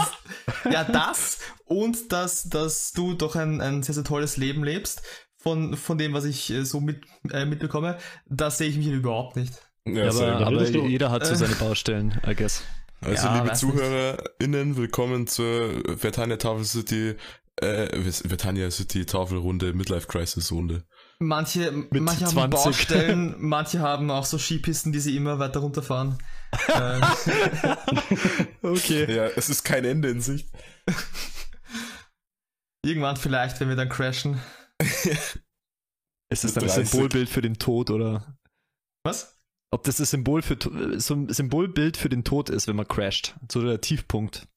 ja das und dass, dass du doch ein, ein sehr, sehr tolles Leben lebst von, von dem, was ich äh, so mit, äh, mitbekomme, das sehe ich mich überhaupt nicht. Ja, Ja, aber, aber jeder hat so Äh. seine Baustellen, I guess. Also, Ja, liebe. ZuhörerInnen, willkommen zur Vertania Tafel City, äh, Vertania City Tafelrunde, Midlife Crisis Runde. Manche, manche haben 20. Baustellen, <laughs> manche haben auch so Skipisten, die sie immer weiter runterfahren. ähm, <laughs> Okay. Ja, es ist kein Ende in Sicht. irgendwann vielleicht, wenn wir dann crashen. Ist das dann 30. Symbolbild für den Tod oder? Was? Ob das das Symbol für so ein Symbolbild für den Tod ist, wenn man crasht. So der Tiefpunkt.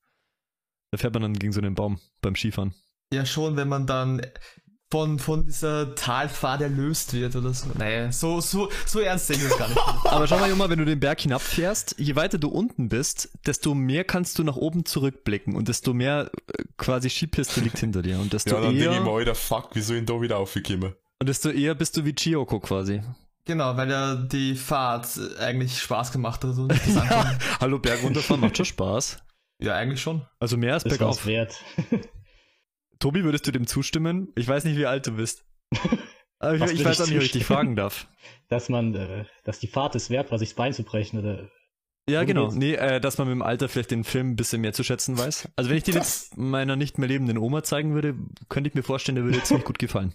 Da fährt man dann gegen so einen Baum beim Skifahren. Ja, schon, wenn man dann von, von dieser Talfahrt erlöst wird oder so. Naja, so, so, so ernst sehe ich das gar nicht. <laughs> Aber schau mal, Junge, wenn du den Berg hinabfährst, je weiter du unten bist, desto mehr kannst du nach oben zurückblicken und desto mehr äh, quasi Skipiste liegt hinter dir. Und desto Ja, dann denke ich eher mir, Alter, fuck, wieso ihn da wieder aufgekommen? und desto eher bist du wie Chiyoko quasi. Genau, weil ja die Fahrt eigentlich Spaß gemacht hat und <laughs> Ankommen. Hallo, Berg runterfahren macht schon Spaß. Ja, eigentlich schon. Also mehr als bergauf. wert. <laughs> Tobi, würdest du dem zustimmen? Ich weiß nicht, wie alt du bist. <laughs> Aber ich, ich weiß auch nicht, ob ich dich fragen darf. <laughs> dass man, äh, dass die Fahrt es wert war, sich das Bein zu brechen oder. Ja, genau. geht's? Nee, äh, dass man mit dem Alter vielleicht den Film ein bisschen mehr zu schätzen weiß. Also wenn ich den jetzt <laughs> meiner nicht mehr lebenden Oma zeigen würde, könnte ich mir vorstellen, der würde ziemlich gut gefallen.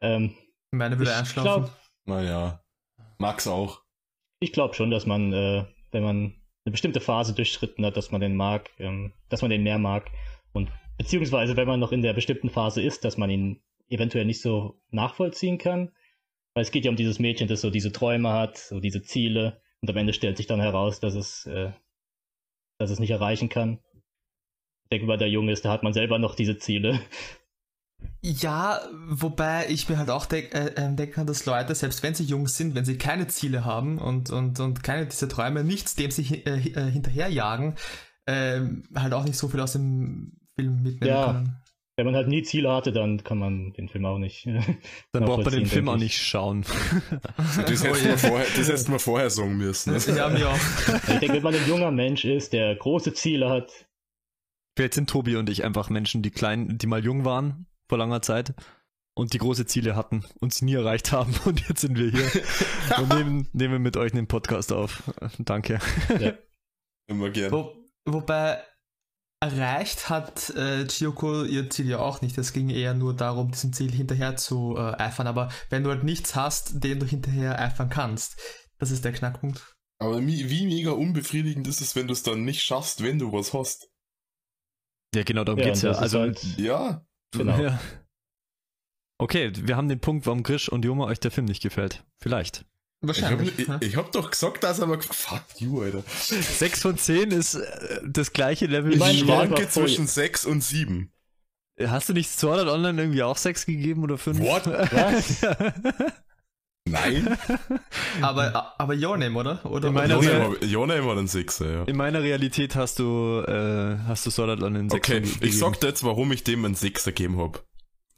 Ähm, Meine würde ich einschlafen. glaube Naja, Max auch. ich glaub schon, dass man, äh, wenn man eine bestimmte Phase durchschritten hat, dass man den mag, ähm, dass man den mehr mag. Und beziehungsweise, wenn man noch in der bestimmten Phase ist, dass man ihn eventuell nicht so nachvollziehen kann. Weil es geht ja um dieses Mädchen, das so diese Träume hat, so diese Ziele. Und am Ende stellt sich dann heraus, dass es, äh, dass es nicht erreichen kann. Ich denke, bei der Junge ist, da hat man selber noch diese Ziele. Ja, wobei ich mir halt auch denk, äh, äh, denken kann, dass Leute, selbst wenn sie jung sind, wenn sie keine Ziele haben und, und, und keine dieser Träume, nichts dem sie äh, äh, hinterherjagen, ähm, halt auch nicht so viel aus dem Film mitnehmen Ja. können. Wenn man halt nie Ziele hatte, dann kann man den Film auch nicht. <laughs> Dann braucht man den Film auch ich. nicht schauen. <laughs> Das hätten wir vorher, das wir vorher sagen müssen. Also, <laughs> Ja, mir auch. Ich denke, wenn man ein junger Mensch ist, der große Ziele hat, Vielleicht sind Tobi und ich einfach Menschen, die klein, die mal jung waren vor langer Zeit und die große Ziele hatten und sie nie erreicht haben und jetzt sind wir hier und nehmen, nehmen mit euch einen Podcast auf. Danke. immer gern. Wo, wobei erreicht hat äh, Chiyoko ihr Ziel ja auch nicht. Es ging eher nur darum, diesem Ziel hinterher zu äh, eifern. Aber wenn du halt nichts hast, den du hinterher eifern kannst, das ist der Knackpunkt. Aber wie, mega unbefriedigend ist es, wenn du es dann nicht schaffst, wenn du was hast? Ja, genau, darum ja, geht's ja. Also, halt, Ja. genau. ja. Okay, wir haben den Punkt, warum Grisch und Joma euch der Film nicht gefällt. Vielleicht. Ich hab, Wahrscheinlich. ich, ich hab doch gesagt, dass er mal. Fuck you, Alter. 6 von 10 ist äh, das gleiche Level Ich Ich wie ja, schwanke aber zwischen 6 und 7. Hast du nicht Sword Art Online irgendwie auch 6 gegeben oder 5? What? <laughs> Was? Nein. <laughs> Aber, aber Your Name, oder? oder In meiner oder- Real- Jona war- ein Sechser, ja. In meiner Realität hast du, äh, hast du Sword Art Online 6 Okay, gegeben. ich sag dir jetzt, warum ich dem einen Sechser gegeben hab.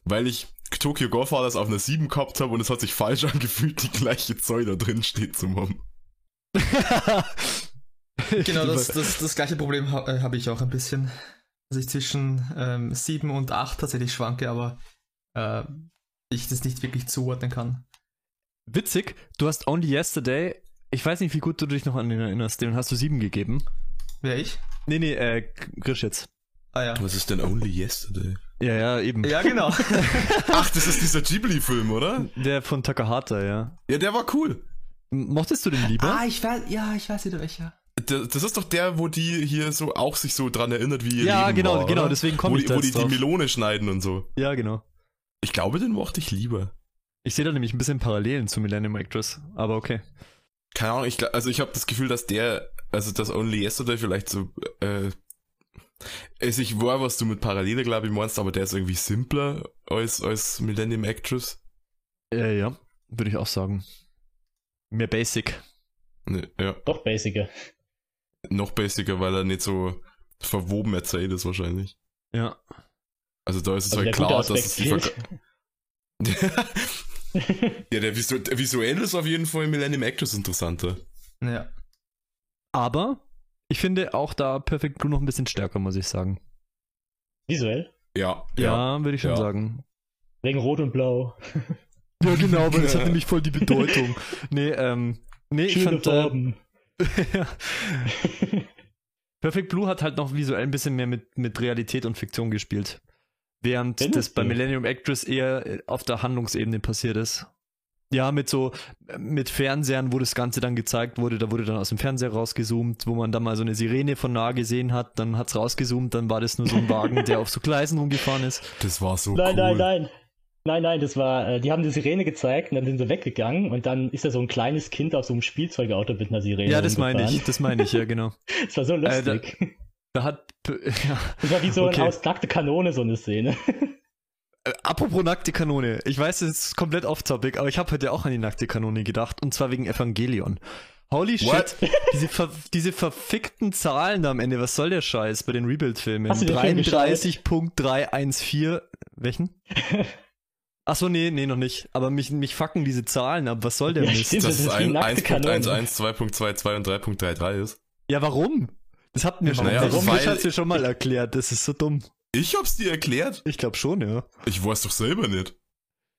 Weil ich Tokyo Godfathers auf einer 7 gehabt habe und es hat sich falsch <laughs> angefühlt, die gleiche Zahl da drin steht zu haben. <laughs> Genau, das, <laughs> das, das gleiche Problem äh, habe ich auch ein bisschen. Dass ich zwischen ähm, 7 und 8 tatsächlich schwanke, aber äh, ich das nicht wirklich zuordnen kann. Witzig, du hast Only Yesterday, ich weiß nicht, wie gut du dich noch an den erinnerst, den hast du 7 gegeben. Wer ich? Nee, nee, äh, Grisch jetzt. Ah ja. Was ist denn Only Yesterday? Ja, ja, eben. Ja, genau. <laughs> Ach, das ist dieser Ghibli-Film, oder? Der von Takahata, ja. Ja, der war cool. Mochtest du den lieber? ah, ich weiß, ja, ich weiß wieder welcher. Das ist doch der, wo die hier so auch sich so dran erinnert, wie ihr Ja, Leben genau, war, genau, oder? deswegen komm wo ich die, da Wo jetzt die die drauf. Melone schneiden und so. Ja, genau. Ich glaube, den mochte ich lieber. Ich sehe da nämlich ein bisschen Parallelen zu Millennium Actress, aber okay. Keine Ahnung, ich, also ich habe das Gefühl, dass der, also das Only Yesterday vielleicht so, äh, also ich war, was du mit Parallele, glaube ich, meinst, aber der ist irgendwie simpler als, als Millennium Actress. Äh, ja, würde ich auch sagen. Mehr Basic. Ne, ja, Doch basicer. noch basicer, weil er nicht so verwoben erzählt ist wahrscheinlich. Ja. Also da ist es Also halt klar, dass es die Verk <laughs> <laughs> Ja, der, visu der visuell ist auf jeden Fall Millennium Actress interessanter. Ja. Aber ich finde auch da Perfect Blue noch ein bisschen stärker, muss ich sagen. Visuell. Ja, Ja, würde ich schon ja. sagen. Wegen Rot und Blau. <laughs> Ja, genau, weil das hat <laughs> nämlich voll die Bedeutung. Nee, ähm, nee, ich Schöne fand, äh, Farben. <laughs> Perfect Blue hat halt noch visuell ein bisschen mehr mit, mit Realität und Fiktion gespielt. Während Findest das bei du? Millennium Actress eher äh, auf der Handlungsebene passiert ist. Ja, mit so, mit Fernsehern, wo das Ganze dann gezeigt wurde, da wurde dann aus dem Fernseher rausgezoomt, wo man dann mal so eine Sirene von nah gesehen hat, dann hat's rausgezoomt, dann war das nur so ein Wagen, <laughs> der auf so Gleisen rumgefahren ist. Das war so Nein, cool. nein, nein. Nein, nein, das war, äh, die haben die Sirene gezeigt und dann sind sie weggegangen und dann ist da so ein kleines Kind auf so einem Spielzeugauto mit einer Sirene. Ja, das meine ich, das meine ich, ja, genau. <laughs> Das war so Äh, da- lustig. Da hat, <laughs> ja, Das war wie so okay. eine ausnackte Kanone, so eine Szene. Äh, Apropos nackte Kanone. Ich weiß, das ist komplett off-topic, aber ich habe heute auch an die nackte Kanone gedacht. Und zwar wegen Evangelion. Holy What? shit. <laughs> Diese, ver diese verfickten Zahlen da am Ende. Was soll der Scheiß bei den Rebuild-Filmen? Hast du den Film geschaut? 33.314. Welchen? <laughs> Achso, nee, nee, noch nicht. Aber mich, mich fucken diese Zahlen ab. Was soll der Ja, Mist? stimmt. Dass Das es ist wie ein nackte 1.11, 2.22 und 3.33 ist. Ja, warum? Das hat mir schon, Naja, Das hat's mir schon mal erklärt. Das ist so dumm. Ich hab's dir erklärt. Ich glaube schon, ja. Ich weiß doch selber nicht.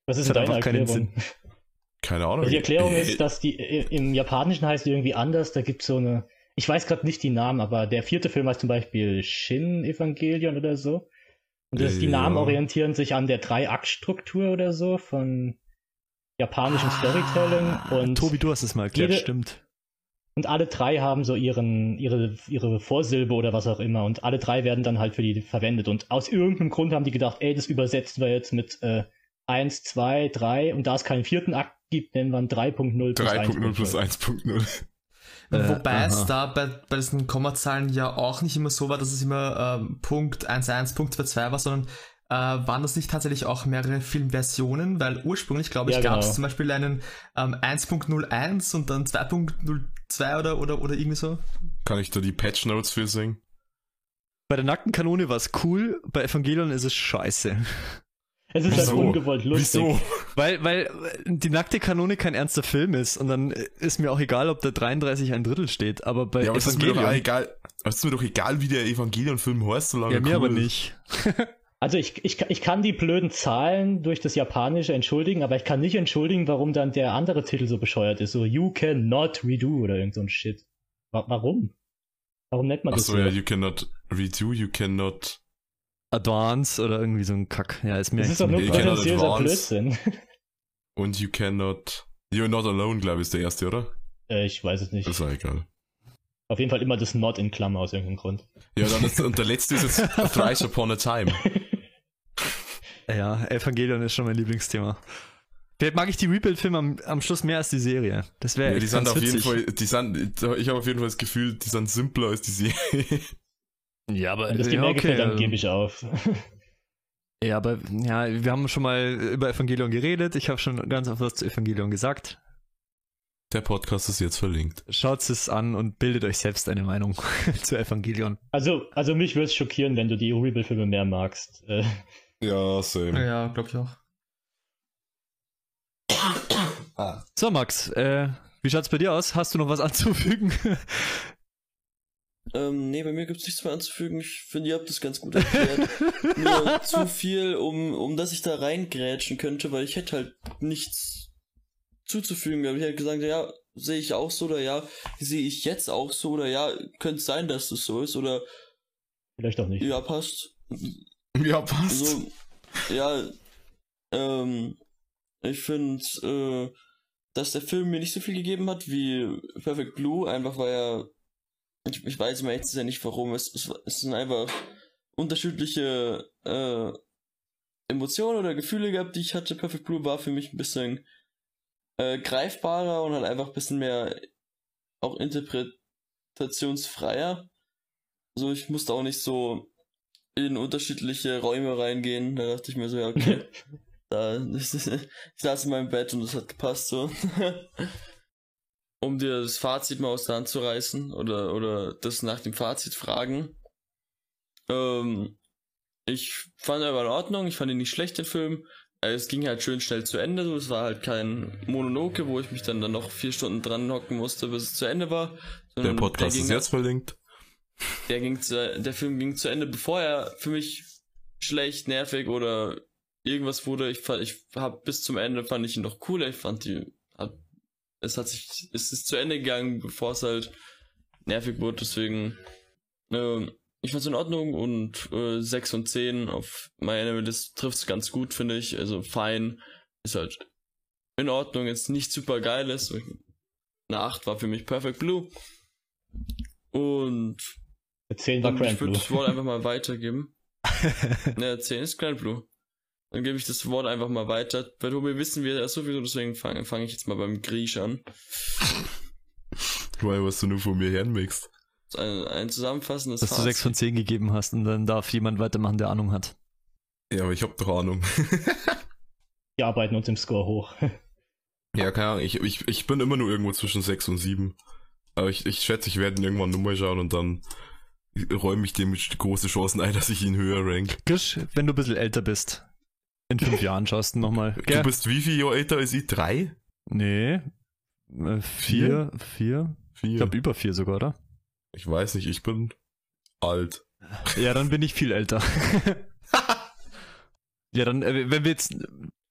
Was ist Das denn deine einfach keinen Erklärung? Keine Ahnung. Die Erklärung Äh, ist, dass die äh, im Japanischen heißt die irgendwie anders. Da gibt es so eine. Ich weiß gerade nicht die Namen, aber der vierte Film heißt zum Beispiel Shin Evangelion oder so. Und das, die Ja. Namen orientieren sich an der Drei-Akt-Struktur oder so von japanischem Storytelling. Und, Ah, Tobi, du hast es mal erklärt, jede- stimmt. Und alle drei haben so ihren, ihre, ihre Vorsilbe oder was auch immer. Und alle drei werden dann halt für die verwendet. Und aus irgendeinem Grund haben die gedacht, ey, das übersetzen wir jetzt mit äh, 1, 2, 3. Und da es keinen vierten Akt gibt, nennen wir ihn 3.0 plus 3.0 plus 1.0. 1.0. Äh, Wobei es aha. da bei, bei diesen Kommazahlen ja auch nicht immer so war, dass es immer ähm, Punkt 11, Punkt 22 war, sondern äh, waren das nicht tatsächlich auch mehrere Filmversionen? Weil ursprünglich, glaube ich, Ja, gab es genau. zum Beispiel einen ähm, 1.01 und dann 2.02 oder, oder, oder irgendwie so. Kann ich da die Patch Notes für singen? Bei der nackten Kanone war es cool, bei Evangelion ist es scheiße. Es ist halt Wieso? ungewollt lustig. Wieso? Weil, weil die nackte Kanone kein ernster Film ist und dann ist mir auch egal, ob da 33 ein Drittel steht, aber bei Ja, aber es ist mir doch Evangelion. egal. Es ist mir doch egal, wie der Evangelion-Film heißt, solange Ja, mir er aber cool ist. nicht. <laughs> Also ich, ich, ich kann die blöden Zahlen durch das Japanische entschuldigen, aber ich kann nicht entschuldigen, warum dann der andere Titel so bescheuert ist. So You cannot redo oder irgend so ein Shit. Wa warum? Warum nennt man das Achso, so? ja, you cannot redo, you cannot. Advance oder irgendwie so ein Kack. Ja, ist mir das echt ist doch nur You cannot potenziöser advance. Blödsinn. Und you cannot. You're not alone, glaube ich, ist der erste, oder? äh, ich weiß es nicht. Ist ja egal. Auf jeden Fall immer das Not in Klammer aus irgendeinem Grund. Ja, dann ist, und der letzte ist jetzt <laughs> Thrice Upon a Time. Ja, Evangelion ist schon mein Lieblingsthema. Vielleicht mag ich die Rebuild-Filme am, am Schluss mehr als die Serie. Das wäre Ja, echt die sind auf jeden. Fall, die sind, ich habe auf jeden Fall das Gefühl, die sind simpler als die Serie. Ja, aber Wenn das ja, mehr okay, gefällt, dann ähm, gebe ich auf. Ja, aber ja, wir haben schon mal über Evangelion geredet. Ich habe schon ganz oft was zu Evangelion gesagt. Der Podcast ist jetzt verlinkt. Schaut es an und bildet euch selbst eine Meinung <laughs> zu Evangelion. Also, also mich würde es schockieren, wenn du die Rebuild-Filme mehr magst. Ja, same. Ja, glaube ich auch. <coughs> So, Max, äh, wie schaut's bei dir aus? Hast du noch was <laughs> anzufügen? Ähm, nee, bei mir gibt's nichts mehr anzufügen. Ich finde, ihr habt das ganz gut erklärt. <laughs> Nur zu viel, um, um dass ich da reingrätschen könnte, weil ich hätte halt nichts zuzufügen. Aber ich hätte gesagt, ja, sehe ich auch so oder ja, sehe ich jetzt auch so oder ja, könnte sein, dass das so ist oder vielleicht auch nicht. ja, passt. Ja, passt. So, ja, ähm, ich finde, äh, dass der Film mir nicht so viel gegeben hat wie Perfect Blue, einfach weil er, ich, ich weiß immer jetzt ja nicht warum, es, es, es sind einfach unterschiedliche äh, Emotionen oder Gefühle gehabt, die ich hatte. Perfect Blue war für mich ein bisschen äh, greifbarer und hat einfach ein bisschen mehr auch interpretationsfreier. Also ich musste auch nicht so in unterschiedliche Räume reingehen. Da dachte ich mir so, ja, okay. <laughs> da, ich saß in meinem Bett und das hat gepasst so. <laughs> um dir das Fazit mal aus der Hand zu reißen oder, oder das nach dem Fazit fragen. Ähm, ich fand er war in Ordnung, ich fand ihn nicht schlecht, den Film. Es ging halt schön schnell zu Ende, so es war halt kein Mononoke, wo ich mich dann, dann noch vier Stunden dran hocken musste, bis es zu Ende war. Der Podcast ist jetzt verlinkt. Der ging zu, der Film ging zu Ende, bevor er für mich schlecht, nervig oder irgendwas wurde. Ich fand, ich hab bis zum Ende fand ich ihn noch cool. Ich fand die, hat, es hat sich, es ist zu Ende gegangen, bevor es halt nervig wurde. Deswegen, ähm, ich fand's in Ordnung und äh, 6 und 10 auf meine das trifft's ganz gut, finde ich. Also fein ist halt in Ordnung, jetzt nicht super geil ist. Eine 8 war für mich Perfect Blue. Und 10 war dann, ich Grand würde Blue. das Wort einfach mal weitergeben. <laughs> ne, 10 ist Grand Blue. Dann gebe ich das Wort einfach mal weiter. Bei Tobi wissen wir das sowieso, deswegen fange fang ich jetzt mal beim Griech an. Weil was du nur von mir hermixst. Ein, ein zusammenfassendes Dass du 6 von 10 gegeben hast und dann darf jemand weitermachen, der Ahnung hat. Ja, aber ich hab doch Ahnung. <laughs> Wir arbeiten uns im Score hoch. ja, keine Ahnung. Ich, ich, ich bin immer nur irgendwo zwischen 6 und 7. Aber ich, ich schätze, ich werde ihn irgendwann nochmal schauen und dann räume ich dem große Chancen ein, <laughs> dass ich ihn höher rank. Gisch, wenn du ein bisschen älter bist. In fünf Jahren schaust du nochmal. Du bist wie viel Jahre älter als ich? Drei? Nee. Äh, vier, vier. Vier? Ich glaube über vier sogar, oder? Ich weiß nicht, ich bin alt. Ja, dann bin ich viel älter. <laughs> ja, dann, äh, wenn wir jetzt,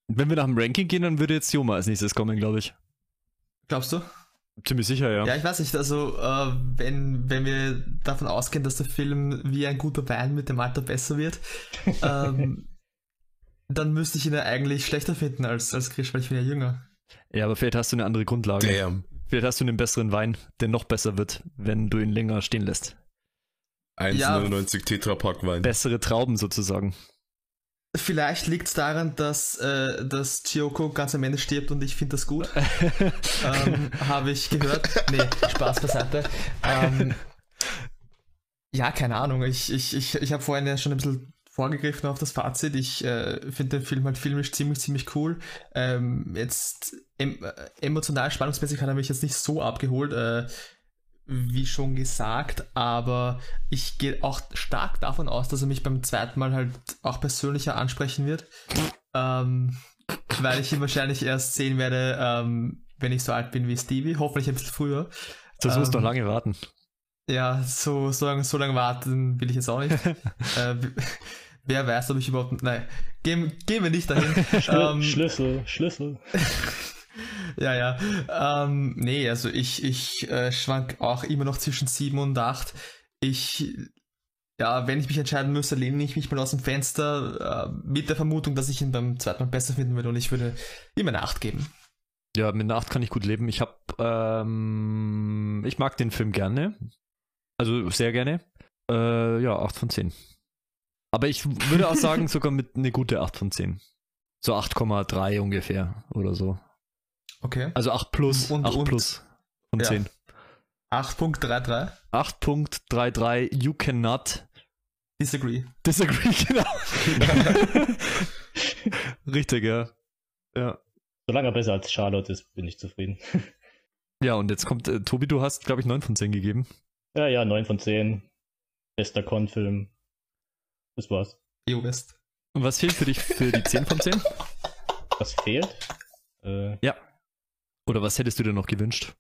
wenn wir nach dem Ranking gehen, dann würde jetzt Joma als nächstes kommen, glaube ich. Glaubst du? Ziemlich sicher, ja. Ja, ich weiß nicht, also äh, wenn, wenn wir davon ausgehen, dass der Film wie ein guter Wein mit dem Alter besser wird, <laughs> ähm, dann müsste ich ihn ja eigentlich schlechter finden als, als Grisch, weil ich bin ja jünger. Ja, aber vielleicht hast du eine andere Grundlage. Damn. Vielleicht hast du einen besseren Wein, der noch besser wird, wenn du ihn länger stehen lässt. 1,99 Tetrapack Wein. Bessere Trauben sozusagen. Vielleicht liegt es daran, dass, äh, dass Chiyoko ganz am Ende stirbt und ich finde das gut. <laughs> ähm, Habe ich gehört. Nee, Spaß beiseite. Ähm, ja, keine Ahnung. Ich, ich, ich, ich habe vorhin ja schon ein bisschen vorgegriffen auf das Fazit. Ich äh, finde den Film halt filmisch ziemlich, ziemlich cool. Ähm, jetzt em äh, emotional, spannungsmäßig hat er mich jetzt nicht so abgeholt, äh, wie schon gesagt, aber ich gehe auch stark davon aus, dass er mich beim zweiten Mal halt auch persönlicher ansprechen wird. ähm, weil ich ihn wahrscheinlich erst sehen werde, ähm, wenn ich so alt bin wie Stevie. Hoffentlich ein bisschen früher. Das musst Ähm, noch lange warten. Ja, so, so, lange, so lange warten will ich jetzt auch nicht. <laughs> äh, wer weiß, ob ich überhaupt. Nein, gehen, gehen wir nicht dahin. <laughs> Schlü Ähm, Schlüssel, Schlüssel. <laughs> <laughs> ja, ja. Ähm, nee, also ich, ich äh, schwank auch immer noch zwischen 7 und 8. Ich, ja, wenn ich mich entscheiden müsste, lehne ich mich mal aus dem Fenster äh, mit der Vermutung, dass ich ihn beim zweiten Mal besser finden würde und ich würde ihm eine 8 geben. Ja, mit einer 8 kann ich gut leben. Ich hab, ähm, ich mag den Film gerne. Also sehr gerne. Äh, ja, 8 von 10. Aber ich würde auch <laughs> sagen, sogar mit eine gute 8 von 10. So 8,3 ungefähr oder so. Okay. Also 8 plus, Und- 8 und- plus von ja. 10. 8.33. 8.33, you cannot Disagree. disagree, <laughs> genau. <laughs> Richtig, ja. Ja. Solange er besser als Charlotte ist, bin ich zufrieden. <laughs> Ja, und jetzt kommt, äh, Tobi, du hast, glaube ich, 9 von 10 gegeben. Ja, ja, 9 von 10. Bester Con-Film. Das war's. EU West. Und was fehlt für dich für die 10 von 10? Was fehlt? Äh, Ja. Oder was hättest du dir noch gewünscht?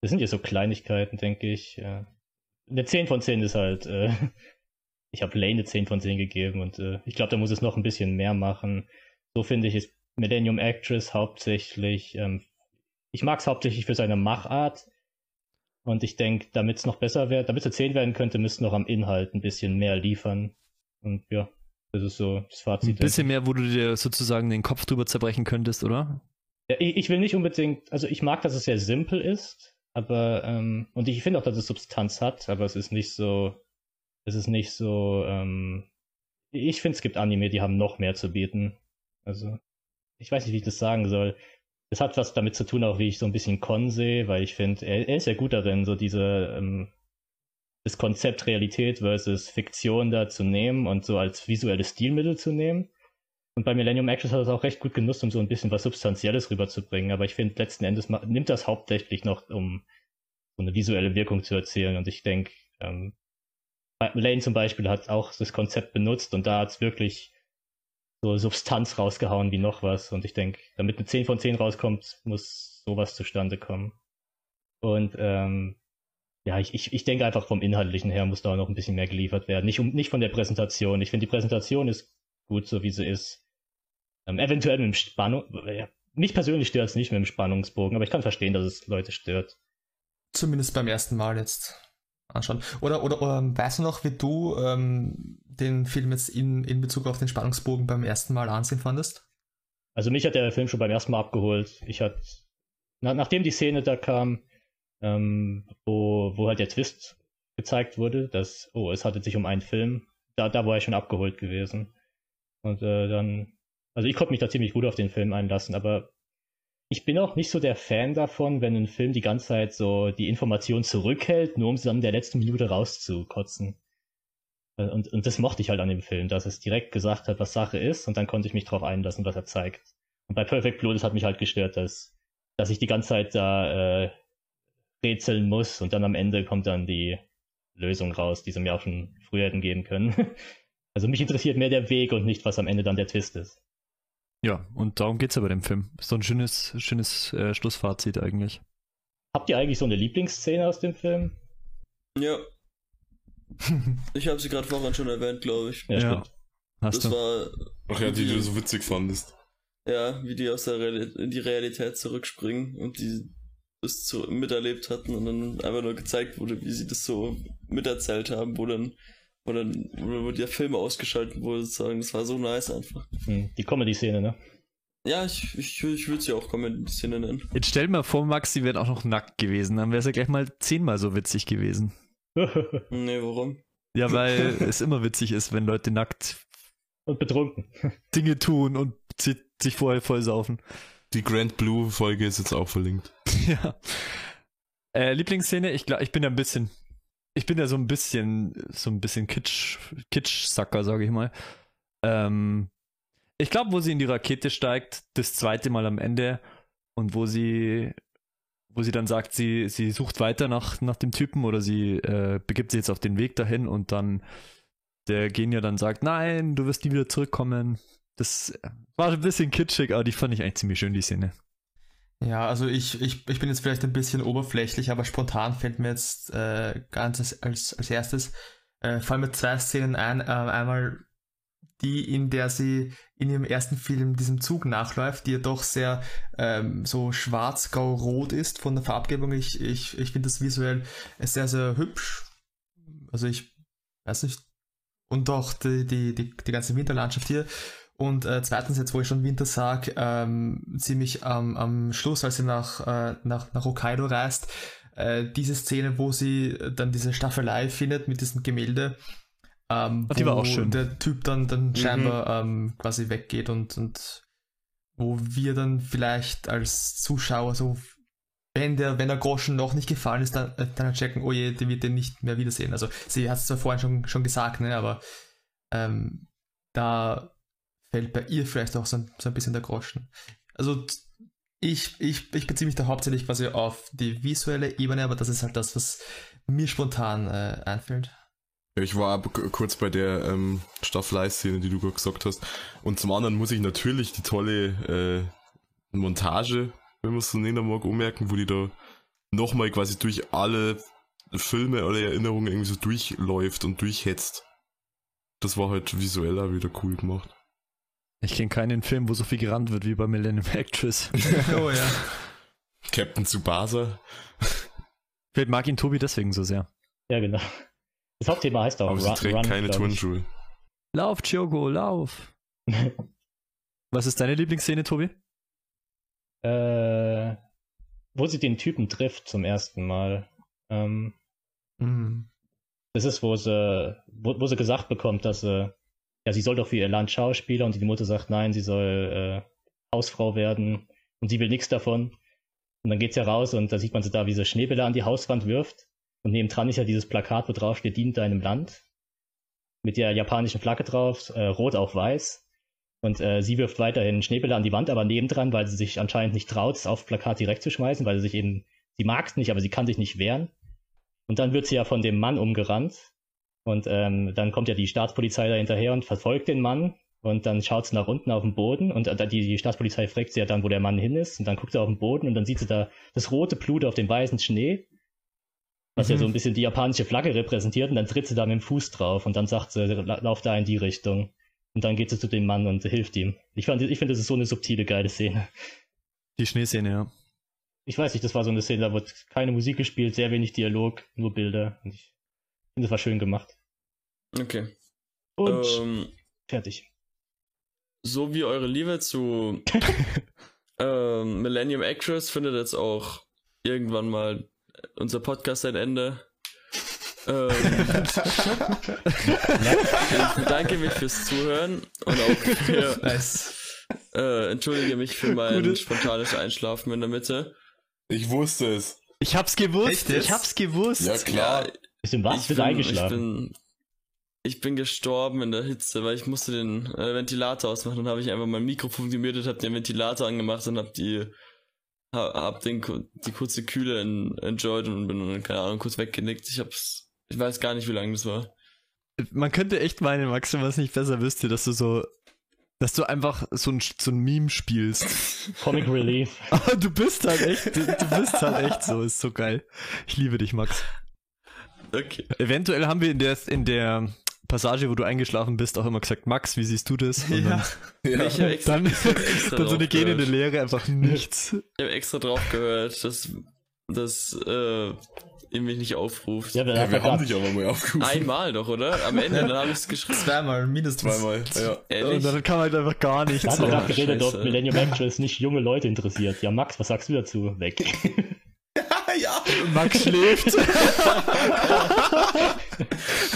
das sind ja so Kleinigkeiten, denke ich. Ja. Eine 10 von 10 ist halt, äh, <laughs> ich habe Lane eine 10 von 10 gegeben und äh, ich glaube, da muss es noch ein bisschen mehr machen. So finde ich, ist Millennium Actress hauptsächlich, ähm, ich mag es hauptsächlich für seine Machart und ich denke, damit es noch besser wird, damit es 10 werden könnte, müsste noch am Inhalt ein bisschen mehr liefern. Und ja, das ist so das Fazit. Ein bisschen mehr, wo du dir sozusagen den Kopf drüber zerbrechen könntest, oder? Ja, ich, ich will nicht unbedingt, also ich mag, dass es sehr simpel ist, aber, ähm, und ich finde auch, dass es Substanz hat, aber es ist nicht so, es ist nicht so, ähm, ich finde, es gibt Anime, die haben noch mehr zu bieten. Also, ich weiß nicht, wie ich das sagen soll. Es hat was damit zu tun, auch wie ich so ein bisschen Con sehe, weil ich finde, er, er ist ja gut darin, so diese, ähm, das Konzept Realität versus Fiktion da zu nehmen und so als visuelles Stilmittel zu nehmen. Und bei Millennium Actress hat er es auch recht gut genutzt, um so ein bisschen was Substanzielles rüberzubringen. Aber ich finde, letzten Endes nimmt das hauptsächlich noch, um so eine visuelle Wirkung zu erzielen. Und ich denke, ähm, Lane zum Beispiel hat auch das Konzept benutzt und da hat es wirklich so Substanz rausgehauen wie noch was. Und ich denke, damit eine 10 von 10 rauskommt, muss sowas zustande kommen. Und ähm, ja, ich, ich, ich denke einfach vom Inhaltlichen her muss da noch ein bisschen mehr geliefert werden. Nicht, um, nicht von der Präsentation. Ich finde, die Präsentation ist gut, so wie sie ist. Ähm, eventuell mit dem Spannung. Ja, mich persönlich stört es nicht mit dem Spannungsbogen, aber ich kann verstehen, dass es Leute stört. Zumindest beim ersten Mal jetzt anschauen. Oder, oder, oder ähm, weißt du noch, wie du ähm, den Film jetzt in, in Bezug auf den Spannungsbogen beim ersten Mal ansehen fandest? Also mich hat der Film schon beim ersten Mal abgeholt. Ich hatte, na, nachdem die Szene da kam, ähm, wo, wo halt der Twist gezeigt wurde, dass, oh, es handelt sich um einen Film, da, da war ich schon abgeholt gewesen. Und äh, dann, also ich konnte mich da ziemlich gut auf den Film einlassen, aber ich bin auch nicht so der Fan davon, wenn ein Film die ganze Zeit so die Information zurückhält, nur um sie dann in der letzten Minute rauszukotzen. Äh, und, und das mochte ich halt an dem Film, dass es direkt gesagt hat, was Sache ist, und dann konnte ich mich darauf einlassen, was er zeigt. Und bei Perfect Blue, das hat mich halt gestört, dass, dass ich die ganze Zeit da äh, rätseln muss und dann am Ende kommt dann die Lösung raus, die sie mir auch schon früher hätten geben können. <laughs> Also mich interessiert mehr der Weg und nicht, was am Ende dann der Twist ist. Ja, und darum geht es ja bei dem Film. Ist so ein schönes, schönes äh, Schlussfazit eigentlich. Habt ihr eigentlich so eine Lieblingsszene aus dem Film? Ja. <laughs> ich habe sie gerade vorhin schon erwähnt, glaube ich. Ja, ja. Hast das du? war. Ach ja, die du so witzig fandest. Ja, wie die aus der Realität, in die Realität zurückspringen und die das zu, miterlebt hatten und dann einfach nur gezeigt wurde, wie sie das so miterzählt haben, wo dann, wo dann, wo der Film ausgeschaltet wurde, sozusagen. Das war so nice einfach. Hm, die Comedy-Szene, ne? Ja, ich, ich, ich würde sie auch Comedy-Szene nennen. Jetzt stell dir mal vor, Max, sie wären auch noch nackt gewesen. Dann wäre es ja gleich mal zehnmal so witzig gewesen. <laughs> nee, warum? Ja, weil <laughs> es immer witzig ist, wenn Leute nackt und betrunken <laughs> Dinge tun und sich vorher voll saufen. Die Grand Blue Folge ist jetzt auch verlinkt. ja. Äh, Lieblingsszene, ich glaube, ich bin ja ein bisschen, ich bin ja so ein bisschen, so ein bisschen Kitsch, Kitsch-Sacker, sage ich mal. Ähm, ich glaube, wo sie in die Rakete steigt, das zweite Mal am Ende und wo sie, wo sie dann sagt, sie, sie sucht weiter nach, nach dem Typen oder sie äh, begibt sich jetzt auf den Weg dahin und dann der Genier dann sagt, nein, du wirst nie wieder zurückkommen. Das war ein bisschen kitschig, aber die fand ich eigentlich ziemlich schön, die Szene. Ja, also ich, ich, ich bin jetzt vielleicht ein bisschen oberflächlich, aber spontan fällt mir jetzt äh, ganz als, als, erstes, äh, fallen mir zwei Szenen ein. Äh, einmal die, in der sie in ihrem ersten Film diesem Zug nachläuft, die ja doch sehr ähm, so schwarz-grau-rot ist von der Farbgebung. Ich, ich, ich finde das visuell sehr, sehr hübsch. Also ich weiß nicht. Und auch die, die, die, die ganze Winterlandschaft hier. Und äh, zweitens, jetzt wo ich schon Winter sag, ähm, ziemlich ähm, am Schluss, als sie nach, äh, nach, nach Hokkaido reist, äh, diese Szene, wo sie dann diese Staffelei findet mit diesem Gemälde, ähm, Ach, die war auch schön. der Typ dann, dann mhm. scheinbar ähm, quasi weggeht und, und wo wir dann vielleicht als Zuschauer so, wenn der, wenn der Groschen noch nicht gefallen ist, dann, äh, dann checken, oh je, die wird den nicht mehr wiedersehen. Also sie hat es zwar vorhin schon, schon gesagt, ne, aber ähm, da fällt bei ihr vielleicht auch so ein, so ein bisschen der Groschen. Also ich, ich, ich beziehe mich da hauptsächlich quasi auf die visuelle Ebene, aber das ist halt das, was mir spontan äh, einfällt. Ich war kurz bei der ähm, Staffelei-Szene, die du gerade gesagt hast. Und zum anderen muss ich natürlich die tolle äh, Montage, wenn man es so nennen mag, ummerken, wo die da nochmal quasi durch alle Filme, alle Erinnerungen irgendwie so durchläuft und durchhetzt. Das war halt visuell auch wieder cool gemacht. Ich kenne keinen Film, wo so viel gerannt wird wie bei Millennium <laughs> Actress. <laughs> oh ja. Captain Tsubasa. Vielleicht mag ihn Tobi deswegen so sehr. Ja, genau. Das Hauptthema heißt auch Aber sie trägt Run, keine Turnschuhe. Lauf, Chiogo, lauf. <laughs> Was ist deine Lieblingsszene, Tobi? Äh, wo sie den Typen trifft zum ersten Mal. Ähm, mhm. Das ist, wo sie, wo, wo sie gesagt bekommt, dass sie ja, sie soll doch für ihr Land Schauspieler und die Mutter sagt, nein, sie soll äh, Hausfrau werden und sie will nichts davon. Und dann geht sie raus und da sieht man sie da, wie sie Schneebälle an die Hauswand wirft. Und nebendran ist ja dieses Plakat, wo drauf steht, dient deinem Land. Mit der japanischen Flagge drauf, äh, rot auf weiß. Und äh, sie wirft weiterhin Schneebälle an die Wand, aber nebendran, weil sie sich anscheinend nicht traut, es aufs Plakat direkt zu schmeißen, weil sie sich eben, sie mag es nicht, aber sie kann sich nicht wehren. Und dann wird sie ja von dem Mann umgerannt. Und ähm, dann kommt ja die Staatspolizei da hinterher und verfolgt den Mann. Und dann schaut sie nach unten auf den Boden und äh, die, die Staatspolizei fragt sie ja dann, wo der Mann hin ist. Und dann guckt sie auf den Boden und dann sieht sie da das rote Blut auf dem weißen Schnee was mhm. ja so ein bisschen die japanische Flagge repräsentiert und dann tritt sie da mit dem Fuß drauf und dann sagt sie, lauf da in die Richtung. Und dann geht sie zu dem Mann und hilft ihm. Ich, ich finde, das ist so eine subtile, geile Szene. Die Schneeszene, ja. Ich weiß nicht, das war so eine Szene, da wird keine Musik gespielt, sehr wenig Dialog, nur Bilder. Und ich finde, das war schön gemacht. Okay. Und ähm, fertig. So wie eure Liebe zu <laughs> ähm, Millennium Actress findet jetzt auch irgendwann mal unser Podcast ein Ende. ähm, <laughs> ich bedanke mich fürs Zuhören und auch für, <laughs> nice. äh, entschuldige mich für mein Gute. spontanes Einschlafen in der Mitte. Ich wusste es. Ich hab's gewusst. Ich hab's gewusst. Ja klar. Ja, ist im was bin, eingeschlafen? Ich bin, ich bin gestorben in der Hitze, weil ich musste den äh, Ventilator ausmachen. Dann habe ich einfach mein Mikrofon gemütet, habe den Ventilator angemacht und habe die hab den, die kurze Kühle enjoyed und bin, keine Ahnung, kurz weggenickt. Ich hab's, ich weiß gar nicht, wie lange das war. Man könnte echt meinen, Max, wenn man es nicht besser wüsste, dass du so, dass du einfach so ein, so ein Meme spielst. <laughs> Comic Relief. Aber du bist halt echt, du, du bist halt echt so, ist so geil. Ich liebe dich, Max. Okay. Eventuell haben wir in der, in der Passage, wo du eingeschlafen bist, auch immer gesagt, Max, wie siehst du das? Und ja. Dann, ja. Ich extra, dann, <laughs> extra <laughs> dann so eine gähnende Leere, einfach nichts. Ich habe extra drauf gehört, dass, dass äh, ihr mich nicht aufruft. Ja, wir, ja, wir haben dich aber mal aufgerufen. Einmal doch, oder? Am Ende, dann habe ich es geschrieben. Zweimal, mindestens. Zweimal, <laughs> ja. Ehrlich? Und dann kam halt einfach gar nichts. Da hat man gerade geredet, ob Millennium Actress nicht junge Leute interessiert. Ja, Max, was sagst du dazu? Weg. Ja. Max schläft.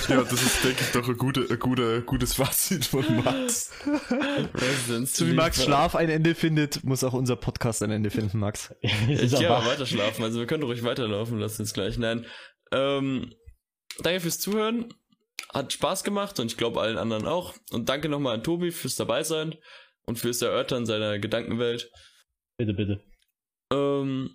ja, das ist, denke ich, doch ein, gute, ein gute, gutes Fazit von Max. so wie Max Schlaf ein Ende findet, muss auch unser Podcast ein Ende finden, Max. ich gehe aber weiter schlafen, also wir können ruhig weiterlaufen lassen jetzt gleich. Nein. Ähm, danke fürs Zuhören. Hat Spaß gemacht und ich glaube allen anderen auch. Und danke nochmal an Tobi fürs Dabeisein und fürs Erörtern seiner Gedankenwelt. Bitte, bitte. Ähm,